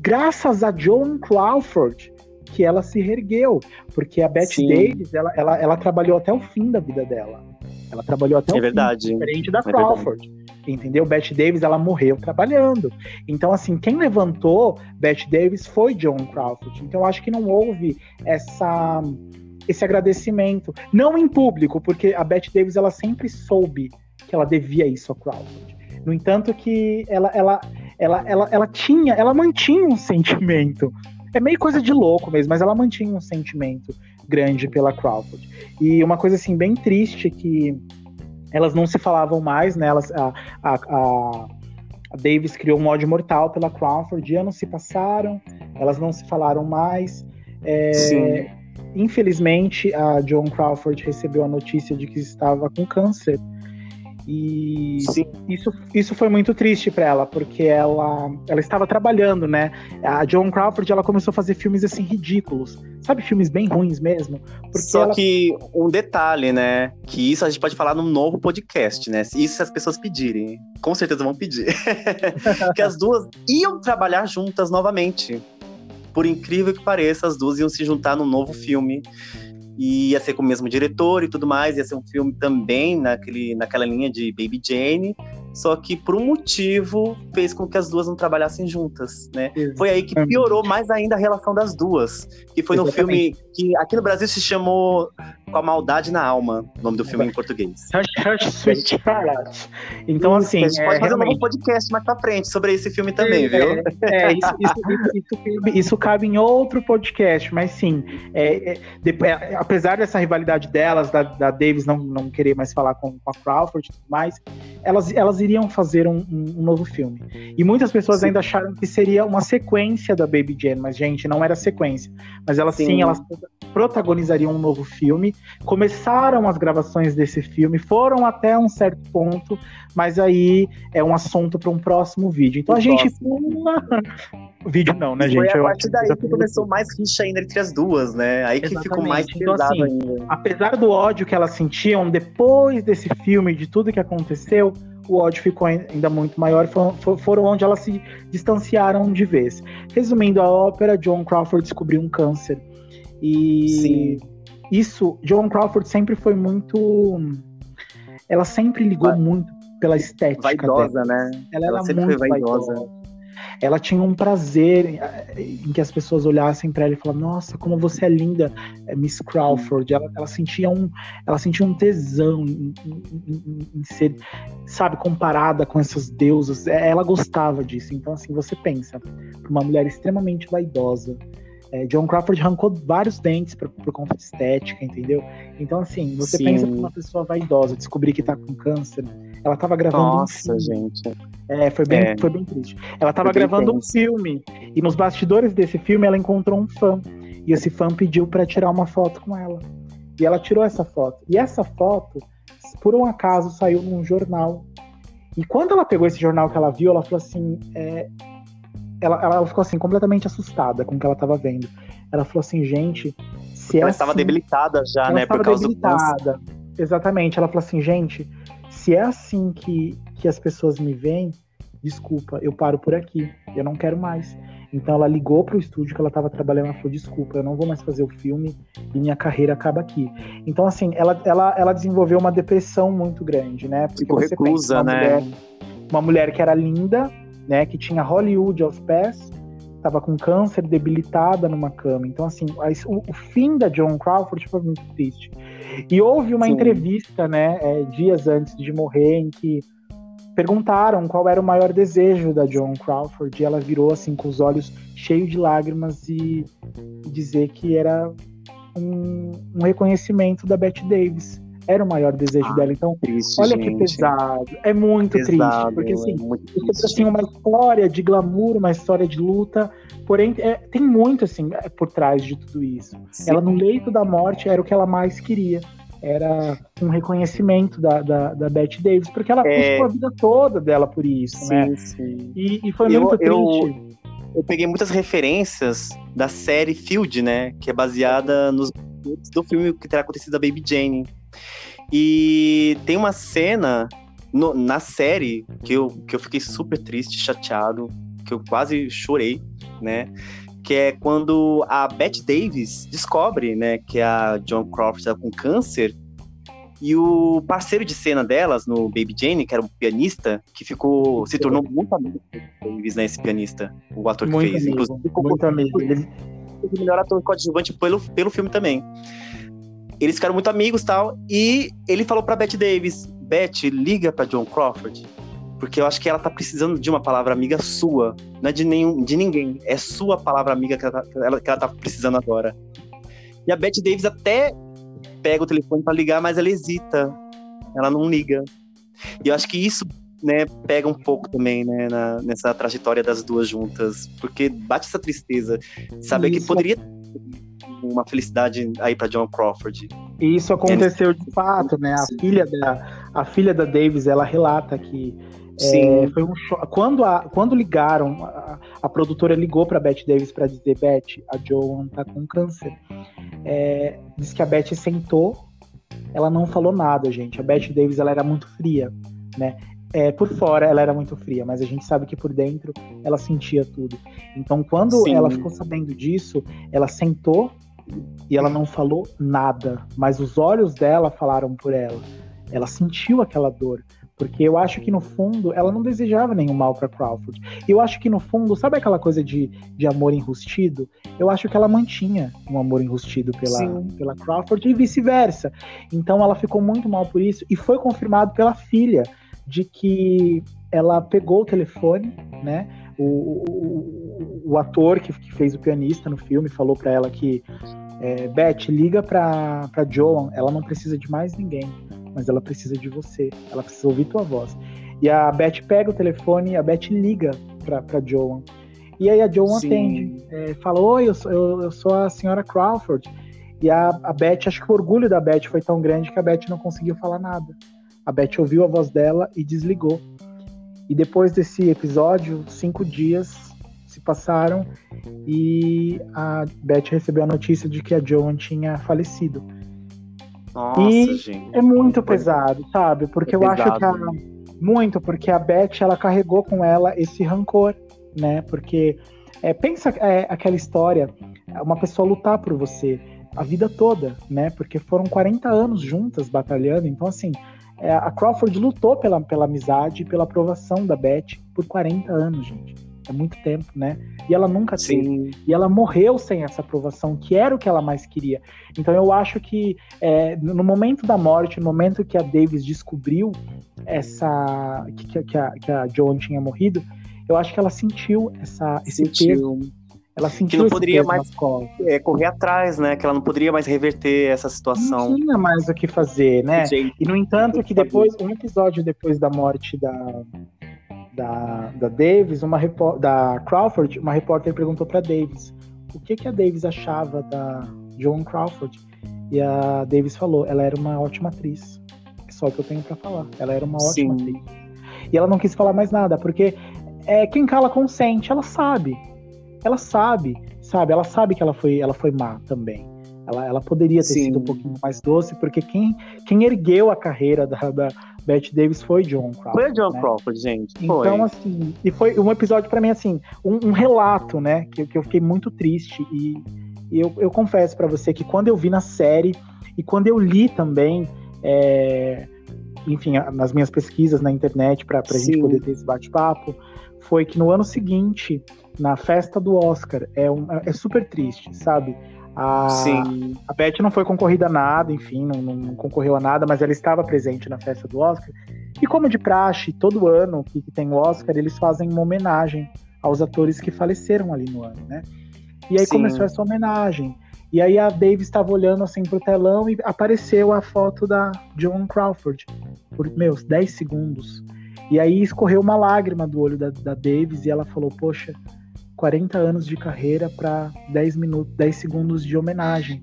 graças a Joan Crawford, que ela se reergueu, porque a Bette Davis, ela, ela, ela trabalhou até o fim da vida dela. Ela trabalhou até é o verdade. fim, diferente da é Crawford. Verdade entendeu? Bette Davis, ela morreu trabalhando. Então, assim, quem levantou Bette Davis foi John Crawford. Então, eu acho que não houve essa esse agradecimento, não em público, porque a Bette Davis ela sempre soube que ela devia isso a Crawford. No entanto, que ela, ela, ela, ela, ela tinha, ela mantinha um sentimento. É meio coisa de louco mesmo, mas ela mantinha um sentimento grande pela Crawford. E uma coisa assim bem triste que elas não se falavam mais, né? Elas, a, a, a, a Davis criou um ódio mortal pela Crawford, anos se passaram, elas não se falaram mais. É, infelizmente, a Joan Crawford recebeu a notícia de que estava com câncer. E isso, isso foi muito triste para ela, porque ela, ela estava trabalhando, né? A Joan Crawford ela começou a fazer filmes assim ridículos, sabe? Filmes bem ruins mesmo. Só ela... que um detalhe, né? Que isso a gente pode falar num novo podcast, né? Isso se as pessoas pedirem. Com certeza vão pedir. que as duas iam trabalhar juntas novamente. Por incrível que pareça, as duas iam se juntar num novo filme e ia ser com o mesmo diretor e tudo mais, ia ser um filme também naquele, naquela linha de Baby Jane, só que por um motivo fez com que as duas não trabalhassem juntas, né? Exatamente. Foi aí que piorou mais ainda a relação das duas, que foi Exatamente. no filme que aqui no Brasil se chamou Com a Maldade na Alma, o nome do filme em português. Sweet Charlotte. Então, assim... A gente pode é, fazer realmente... um novo podcast mais pra frente sobre esse filme também, é, viu? É, isso, isso, isso, isso, cabe em outro podcast, mas sim, é, é depois, é, apesar dessa rivalidade delas, da, da Davis não, não querer mais falar com, com a Crawford e tudo mais, elas, elas iriam fazer um, um, um novo filme. E muitas pessoas sim. ainda acharam que seria uma sequência da Baby Jane, mas, gente, não era sequência. Mas elas sim, sim elas protagonizariam um novo filme. Começaram as gravações desse filme, foram até um certo ponto, mas aí é um assunto para um próximo vídeo. Então a gente pula. vídeo não, né, gente? Foi a partir daí que começou mais rixa ainda entre as duas, né? Aí que ficou mais pesado então, assim, ainda. Apesar do ódio que elas sentiam depois desse filme, de tudo que aconteceu, o ódio ficou ainda muito maior, foram onde elas se distanciaram de vez. Resumindo a ópera, John Crawford descobriu um câncer. E Sim. Isso, John Crawford sempre foi muito. Ela sempre ligou Vai. muito pela estética. Vaidosa, dela. né? Ela, ela sempre muito foi vaidosa. vaidosa. Ela tinha um prazer em que as pessoas olhassem para ela e falavam: Nossa, como você é linda, é Miss Crawford. Ela, ela, sentia, um, ela sentia um tesão em, em, em, ser, sabe, comparada com essas deusas. É, ela gostava disso. Então, assim, você pensa, uma mulher extremamente vaidosa. É, John Crawford arrancou vários dentes por, por, conta de estética, entendeu? Então, assim, você Sim. pensa que uma pessoa vaidosa descobrir que tá com câncer ela tava gravando Nossa, um gente. É, foi bem, é. foi bem triste. Ela tava gravando um filme e nos bastidores desse filme ela encontrou um fã. E esse fã pediu para tirar uma foto com ela. E ela tirou essa foto. E essa foto, por um acaso, saiu num jornal. E quando ela pegou esse jornal que ela viu, ela falou assim: é... ela, ela ficou assim, completamente assustada com o que ela tava vendo. Ela falou assim, gente, se ela estava assim... debilitada já, ela né? Por causa debilitada. do. Exatamente. Ela falou assim, gente, se é assim que, que as pessoas me veem, desculpa, eu paro por aqui, eu não quero mais. Então ela ligou pro estúdio que ela estava trabalhando, ela falou, desculpa, eu não vou mais fazer o filme e minha carreira acaba aqui. Então, assim, ela, ela, ela desenvolveu uma depressão muito grande, né? Porque Ficou você recusa, pensa, uma né? Mulher, uma mulher que era linda, né? Que tinha Hollywood aos pés, estava com câncer, debilitada numa cama. Então, assim, o, o fim da Joan Crawford foi muito triste. E houve uma Sim. entrevista, né, é, dias antes de morrer, em que perguntaram qual era o maior desejo da Joan Crawford e ela virou assim com os olhos cheios de lágrimas e dizer que era um, um reconhecimento da Bette Davis, era o maior desejo ah, dela. Então, triste, olha gente. que pesado. É muito pesado, triste, porque assim, é assim uma história de glamour, uma história de luta, porém é, tem muito assim é, por trás de tudo isso. Sim. Ela no leito da morte era o que ela mais queria. Era um reconhecimento da, da, da Bette Davis, porque ela é... a vida toda dela por isso, sim, né? Sim. E, e foi eu, muito triste. Eu eu peguei muitas referências da série Field, né? Que é baseada nos do filme que terá acontecido da Baby Jane. E tem uma cena no, na série que eu, que eu fiquei super triste, chateado, que eu quase chorei, né? Que é quando a Bette Davis descobre, né, que a John Crawford está com câncer e o parceiro de cena delas no Baby Jane, que era um pianista, que ficou se tornou muito amigo Davis, né, esse pianista, o ator que muito fez. Amigo, Inclusive, muito amigo. Ele o melhor ator coadjuvante pelo, pelo filme também. Eles ficaram muito amigos tal. E ele falou pra Bette Davis: Bette, liga pra John Crawford. Porque eu acho que ela tá precisando de uma palavra amiga sua. Não é de, nenhum, de ninguém. É sua palavra amiga que ela, que ela, que ela tá precisando agora. E a Bette Davis até pega o telefone para ligar, mas ela hesita. Ela não liga. E eu acho que isso né, pega um pouco também, né, na, nessa trajetória das duas juntas, porque bate essa tristeza, saber que poderia uma felicidade aí para John Crawford. E isso aconteceu de fato, né? A filha da a filha da Davis, ela relata que é, foi um quando a, quando ligaram a, a produtora ligou para Bette Davis para dizer Bette, a Joan tá com câncer. É, diz que a Bette sentou, ela não falou nada, gente. A Bette Davis ela era muito fria, né? é, por fora ela era muito fria, mas a gente sabe que por dentro ela sentia tudo. Então, quando Sim. ela ficou sabendo disso, ela sentou e ela não falou nada, mas os olhos dela falaram por ela. Ela sentiu aquela dor, porque eu acho que no fundo ela não desejava nenhum mal para Crawford. Eu acho que no fundo, sabe aquela coisa de, de amor enrustido? Eu acho que ela mantinha um amor enrustido pela, pela Crawford e vice-versa. Então ela ficou muito mal por isso e foi confirmado pela filha de que ela pegou o telefone, né? O, o, o ator que, que, fez o pianista no filme falou para ela que é, Beth, liga pra, pra Joan, ela não precisa de mais ninguém, mas ela precisa de você, ela precisa ouvir tua voz. E a Beth pega o telefone e a Beth liga pra, pra Joan. E aí a Joan Sim. atende, é, fala, oi, eu sou, eu, eu sou a senhora Crawford. E a, a Beth, acho que o orgulho da Beth foi tão grande que a Beth não conseguiu falar nada. A Beth ouviu a voz dela e desligou. E depois desse episódio, cinco dias se passaram e a Beth recebeu a notícia de que a Joan tinha falecido. Nossa, e gente. é muito pesado, sabe? Porque é eu pesado. acho que a, muito, porque a Beth ela carregou com ela esse rancor, né? Porque é, pensa é, aquela história, uma pessoa lutar por você a vida toda, né? Porque foram 40 anos juntas batalhando, então assim, é, a Crawford lutou pela, pela amizade e pela aprovação da Beth por 40 anos, gente. É muito tempo, né? E ela nunca Sim. teve. E ela morreu sem essa aprovação, que era o que ela mais queria. Então eu acho que é, no momento da morte, no momento que a Davis descobriu essa que, que, a, que a Joan tinha morrido, eu acho que ela sentiu essa, esse sentiu. peso ela sentiu que não poderia mais é, correr atrás, né? Que ela não poderia mais reverter essa situação. Não tinha mais o que fazer, né? E no entanto que depois, um episódio depois da morte da da, da Davis, uma da Crawford, uma repórter perguntou para Davis o que que a Davis achava da Joan Crawford e a Davis falou, ela era uma ótima atriz. É só o que eu tenho para falar. Ela era uma ótima Sim. atriz. E ela não quis falar mais nada, porque é, quem cala consente, ela sabe ela sabe, sabe? Ela sabe que ela foi, ela foi má também. Ela, ela poderia ter Sim. sido um pouquinho mais doce, porque quem, quem ergueu a carreira da, da Bette Davis foi John Crawford. Foi John né? Crawford, gente. Então, foi. assim, e foi um episódio para mim, assim, um, um, relato, né? Que, que eu fiquei muito triste. E, e eu, eu confesso para você que quando eu vi na série e quando eu li também, é, enfim, nas minhas pesquisas na internet, para a gente poder ter esse bate-papo, foi que no ano seguinte, na festa do Oscar, é, um, é super triste, sabe? A, Sim. a Beth não foi concorrida a nada, enfim, não, não, concorreu a nada, mas ela estava presente na festa do Oscar. E como de praxe, todo ano que, que tem o Oscar, eles fazem uma homenagem aos atores que faleceram ali no ano, né? E aí Sim. começou essa homenagem. E aí a Dave estava olhando assim pro telão e apareceu a foto da Joan Crawford por meus 10 segundos. E aí escorreu uma lágrima do olho da, da Davis e ela falou: Poxa, 40 anos de carreira para 10 minutos, 10 segundos de homenagem.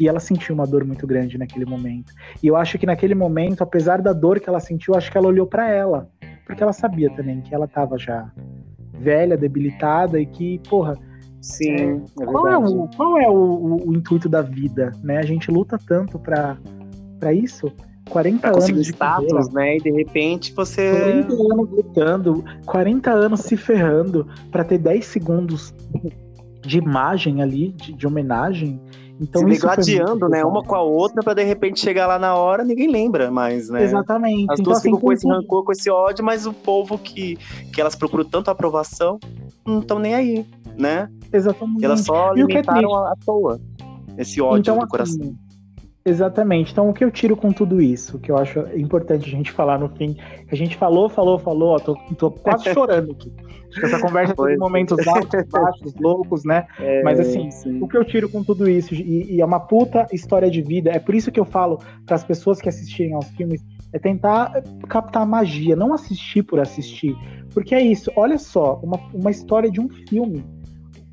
E ela sentiu uma dor muito grande naquele momento. E eu acho que naquele momento, apesar da dor que ela sentiu, acho que ela olhou para ela, porque ela sabia também que ela estava já velha, debilitada e que, porra, Sim, é qual é, o, qual é o, o, o, intuito da vida, né? A gente luta tanto para isso. 40 pra anos de status, carreira, né? E de repente você 40 anos lutando, 40 anos se ferrando para ter 10 segundos de imagem ali, de, de homenagem. Então, se degladiando, né? Uma com a outra, para de repente chegar lá na hora, ninguém lembra mais, né? Exatamente. As então, duas assim, ficam com esse rancor, com esse ódio, mas o povo que, que elas procuram tanto aprovação, não estão nem aí, né? Exatamente. E elas só é alimentaram é à toa esse ódio então, do assim, coração. Exatamente. Então, o que eu tiro com tudo isso, que eu acho importante a gente falar no fim, a gente falou, falou, falou, ó, tô, tô quase chorando aqui. Acho que essa conversa foi momentos altos, baixos, loucos, né? É, Mas assim, sim. o que eu tiro com tudo isso, e, e, é uma puta história de vida, é por isso que eu falo para as pessoas que assistirem aos filmes, é tentar captar a magia, não assistir por assistir. Porque é isso, olha só, uma, uma história de um filme.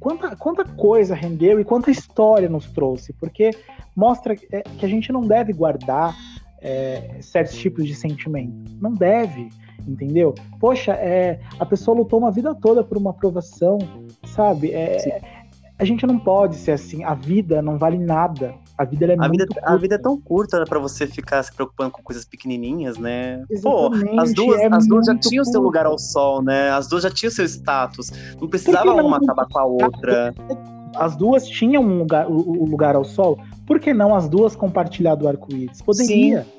Quanta, quanta coisa rendeu e quanta história nos trouxe, porque mostra é, que a gente não deve guardar é, certos tipos de sentimento. Não deve, entendeu? Poxa, é, a pessoa lutou uma vida toda por uma aprovação, sabe? É, a gente não pode ser assim. A vida não vale nada. A vida é a muito vida, curta. A vida é tão curta né, para você ficar se preocupando com coisas pequenininhas, né? Exatamente, Pô, as duas, é as duas já tinham curta. seu lugar ao sol, né? As duas já tinham seu status. Não precisava uma acabar com a outra. As duas tinham um lugar, o, lugar ao sol. Por que não as duas compartilhar do arco-íris? Poderia. Sim,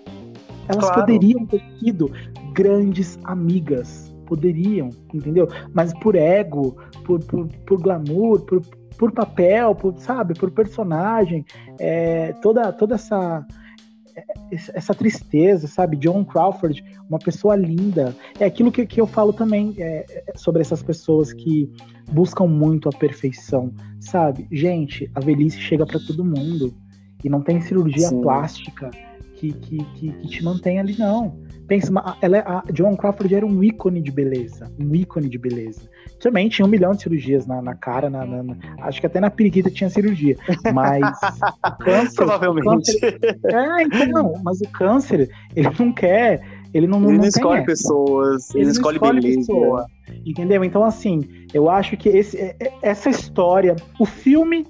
Elas claro. poderiam ter sido grandes amigas. Poderiam, entendeu? Mas por ego, por, por, por glamour, por, por papel, por, sabe, por personagem, é, toda, toda essa essa tristeza, sabe? John Crawford, uma pessoa linda. É aquilo que, que eu falo também é, é sobre essas pessoas que buscam muito a perfeição, sabe? Gente, a velhice chega para todo mundo e não tem cirurgia Sim. plástica que, que, que, que, te mantém ali, não. Pensa, ela, é, a John Crawford era um ícone de beleza, um ícone de beleza. Também tinha um milhão de cirurgias na, na cara, na, na, na, acho que até na periquita tinha cirurgia. Mas câncer, Provavelmente. Câncer, é, então, mas o câncer, ele não quer. Ele não, ele não, não escolhe pessoas, ele, ele escolhe, escolhe beleza. Pessoa, entendeu? Então, assim, eu acho que esse, é, é, essa história, o filme,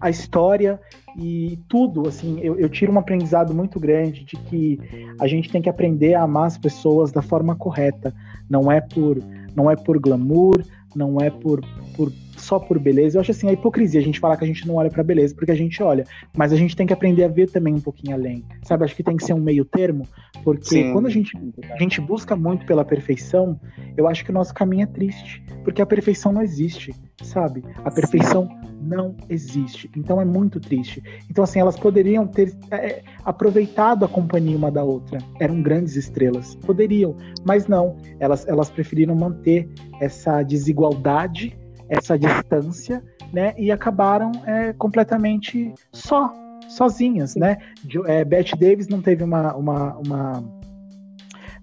a história e tudo, assim, eu, eu, tiro um aprendizado muito grande de que a gente tem que aprender a amar as pessoas da forma correta. Não é por, não é por glamour, não é por, por só por beleza. Eu acho assim, a hipocrisia a gente falar que a gente não olha para beleza, porque a gente olha, mas a gente tem que aprender a ver também um pouquinho além. Sabe, acho que tem que ser um meio termo, porque Sim. quando a gente, a gente busca muito pela perfeição, eu acho que o nosso caminho é triste, porque a perfeição não existe, sabe? A perfeição não existe. Então é muito triste. Então, assim, elas poderiam ter é, aproveitado a companhia uma da outra. Eram grandes estrelas. Poderiam, mas não. Elas, elas preferiram manter essa desigualdade, essa distância, né? E acabaram é, completamente só, sozinhas, né? É, Bette Davis não teve uma, uma, uma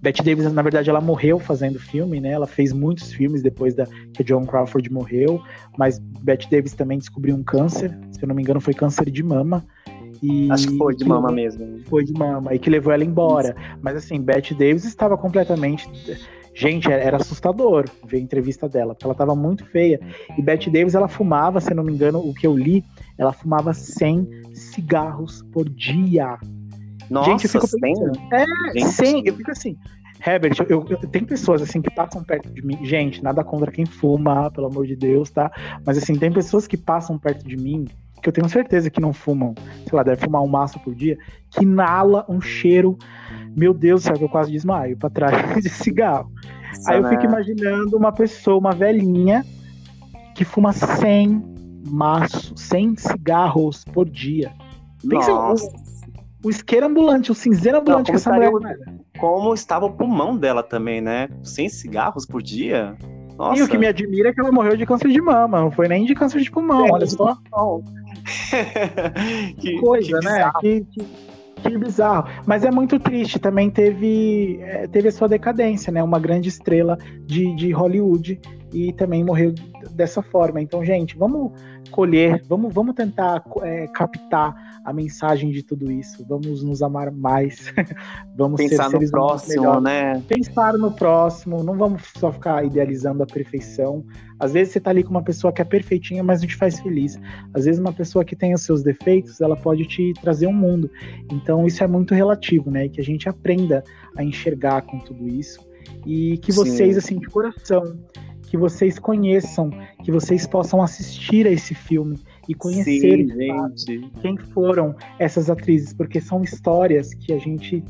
Bette Davis, na verdade, ela morreu fazendo filme, né? Ela fez muitos filmes depois da que John Crawford morreu, mas Bette Davis também descobriu um câncer, se eu não me engano, foi câncer de mama. E Acho que foi de mama mesmo. Foi de mama, e que levou ela embora. Mas assim, Bette Davis estava completamente. Gente, era assustador ver a entrevista dela, porque ela estava muito feia. E Bette Davis, ela fumava, se eu não me engano, o que eu li, ela fumava 100 cigarros por dia. Nossa, gente, eu fico pensando. É, gente. 100, eu fico assim. Herbert, eu, eu, tem pessoas assim que passam perto de mim. Gente, nada contra quem fuma, pelo amor de Deus, tá? Mas assim, tem pessoas que passam perto de mim que eu tenho certeza que não fumam, sei lá, deve fumar um maço por dia, que inala um cheiro, meu Deus do céu, que eu quase desmaio pra trás de cigarro. Aí eu fico imaginando uma pessoa, uma velhinha, que fuma 100 maços, 100 cigarros por dia. Pensa, Nossa o isqueiro ambulante, o cinzeiro ambulante Não, que essa mulher. Como estava o pulmão dela também, né? Sem cigarros por dia. Nossa. E o que me admira é que ela morreu de câncer de mama, não foi nem de câncer de pulmão, é, olha só. que coisa, que né? Que, que, que, bizarro. Mas é muito triste. Também teve, é, teve a sua decadência, né? Uma grande estrela de, de Hollywood e também morreu dessa forma. Então, gente, vamos colher, vamos, vamos tentar é, captar a mensagem de tudo isso. Vamos nos amar mais. vamos pensar ser no próximo, né? Pensar no próximo. Não vamos só ficar idealizando a perfeição. Às vezes você tá ali com uma pessoa que é perfeitinha, mas não te faz feliz. Às vezes uma pessoa que tem os seus defeitos, ela pode te trazer um mundo. Então isso é muito relativo, né? E que a gente aprenda a enxergar com tudo isso e que vocês Sim. assim de coração que vocês conheçam, que vocês possam assistir a esse filme e conhecer Sim, quem foram essas atrizes, porque são histórias que a gente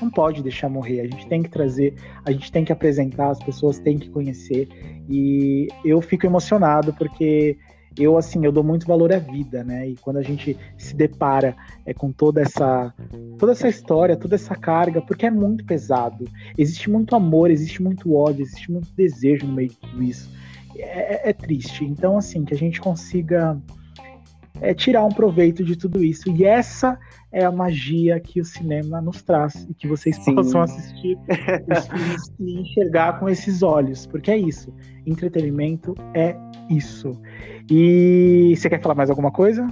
não pode deixar morrer, a gente tem que trazer, a gente tem que apresentar, as pessoas têm que conhecer. E eu fico emocionado porque eu assim eu dou muito valor à vida, né? E quando a gente se depara é, com toda essa toda essa história, toda essa carga, porque é muito pesado. Existe muito amor, existe muito ódio, existe muito desejo no meio de tudo isso. É, é, é triste. Então assim que a gente consiga é, tirar um proveito de tudo isso. E essa é a magia que o cinema nos traz e que vocês Sim. possam assistir os filmes e enxergar com esses olhos, porque é isso. Entretenimento é isso. E você quer falar mais alguma coisa?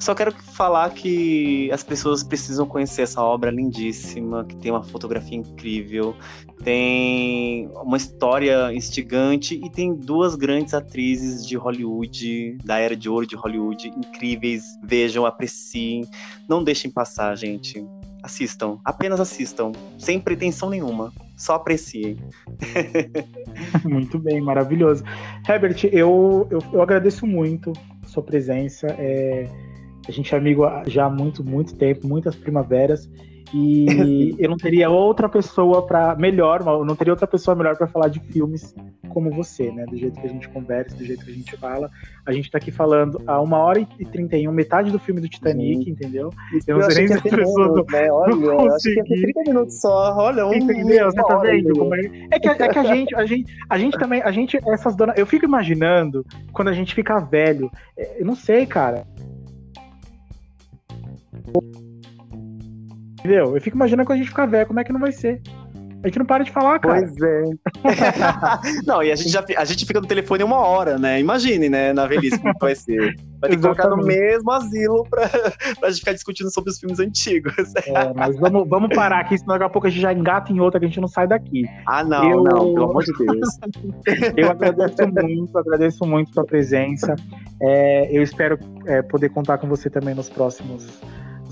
Só quero falar que as pessoas precisam conhecer essa obra lindíssima, que tem uma fotografia incrível, tem uma história instigante e tem duas grandes atrizes de Hollywood, da era de ouro de Hollywood, incríveis. Vejam, apreciem, não deixem passar, gente. Assistam, apenas assistam, sem pretensão nenhuma. Só apreciem. muito bem, maravilhoso. Herbert, eu, eu, eu agradeço muito a sua presença. É, a gente é amigo já há muito, muito tempo, muitas primaveras. E eu não teria outra pessoa para melhor, não teria outra pessoa melhor para falar de filmes como você, né? Do jeito que a gente conversa, do jeito que a gente fala. A gente tá aqui falando a uma hora e trinta e um, metade do filme do Titanic, Sim. entendeu? Isso eu não sei nem se as pessoas né? Olha, não acho que 30 minutos só. Olha, um Entendeu? Você tá vendo? É... é, que, é que a gente, a gente, a gente também, a gente, essas donas. Eu fico imaginando quando a gente fica velho. É, eu não sei, cara. Entendeu? Eu fico imaginando quando a gente ficar velho, como é que não vai ser. A gente não para de falar, cara. Pois é. não, e a gente, já, a gente fica no telefone uma hora, né? Imagine, né, na velhice como vai ser. Vai ter que colocar no mesmo asilo pra, pra gente ficar discutindo sobre os filmes antigos. É, mas vamos, vamos parar aqui, senão daqui a pouco a gente já engata em outra que a gente não sai daqui. Ah, não, eu... não, pelo amor de Deus. eu agradeço muito, agradeço muito a sua presença. É, eu espero é, poder contar com você também nos próximos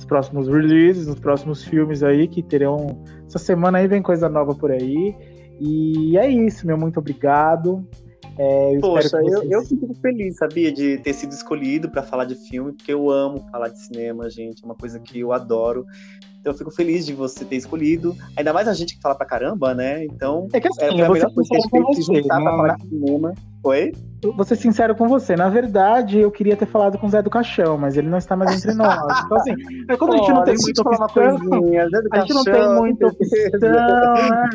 próximos releases, nos próximos filmes aí que terão. Essa semana aí vem coisa nova por aí. E é isso, meu muito obrigado. É, eu Poxa, vocês... eu, eu fico feliz, sabia, de ter sido escolhido para falar de filme, porque eu amo falar de cinema, gente. É uma coisa que eu adoro. Então eu fico feliz de você ter escolhido. Ainda mais a gente que fala pra caramba, né? Então é, que assim, é a melhor coisa que a gente fez se juntar pra falar de cinema. Oi? Vou ser sincero com você. Na verdade, eu queria ter falado com o Zé do Caixão, mas ele não está mais entre nós. Então, assim, é quando a gente não tem muita opção. A gente não tem muita opção, né?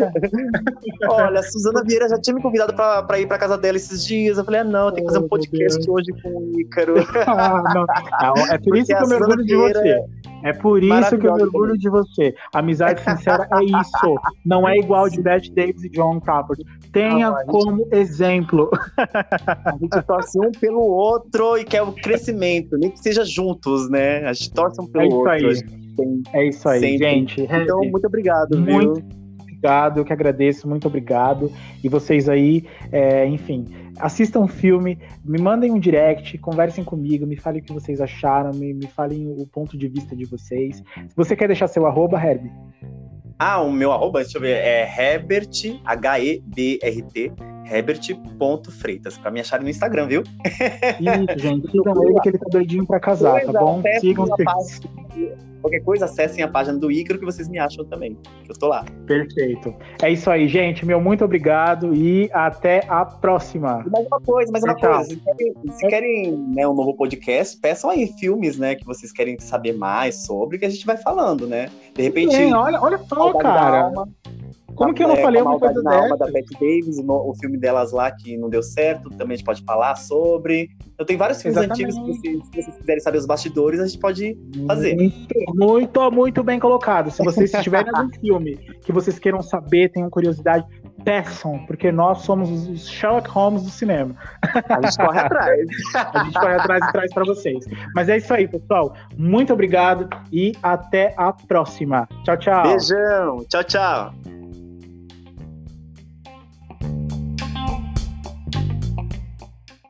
Olha, a Suzana Vieira já tinha me convidado pra, pra ir pra casa dela esses dias. Eu falei, ah, não, tem que fazer um podcast hoje com o Ícaro. ah, não. É por isso que eu me orgulho de você. É por isso que eu me orgulho de você. Amizade sincera é isso. Não é igual de Beth Davis e John Crawford. Tenha não, gente... como exemplo. A gente torce um pelo outro e quer o crescimento, nem que seja juntos, né? A gente torce um pelo é outro. Aí. É isso aí, sempre. gente. Então, muito obrigado. Muito viu? Obrigado, eu que agradeço, muito obrigado. E vocês aí, é, enfim, assistam o filme, me mandem um direct, conversem comigo, me falem o que vocês acharam, me, me falem o ponto de vista de vocês. Se você quer deixar seu arroba, Herb. Ah, o meu arroba, deixa eu ver, é Herbert, H-E-B-R-T, Herbert.freitas, pra me acharem no Instagram, viu? Isso, gente, sigam ele que ele tá doidinho pra casar, tá bom? Sigam Qualquer coisa, acessem a página do Ícaro que vocês me acham também, que eu tô lá. Perfeito. É isso aí, gente. Meu muito obrigado e até a próxima. Mais uma coisa, mais uma Tchau. coisa. Se querem, se querem né, um novo podcast, peçam aí filmes, né, que vocês querem saber mais sobre, que a gente vai falando, né? De repente. Sim, olha, olha só, cara. Como que eu não é, falei uma coisa na alma da Bette Davis, o, o filme delas lá que não deu certo, também a gente pode falar sobre. Eu tenho vários filmes Exatamente. antigos que vocês, se vocês quiserem saber os bastidores, a gente pode fazer. Muito, muito, muito bem colocado. Se vocês tiverem algum filme que vocês queiram saber, tenham curiosidade, peçam, porque nós somos os Sherlock Holmes do cinema. A gente corre atrás. A gente corre atrás e traz para vocês. Mas é isso aí, pessoal. Muito obrigado e até a próxima. Tchau, tchau. Beijão. Tchau, tchau. thank you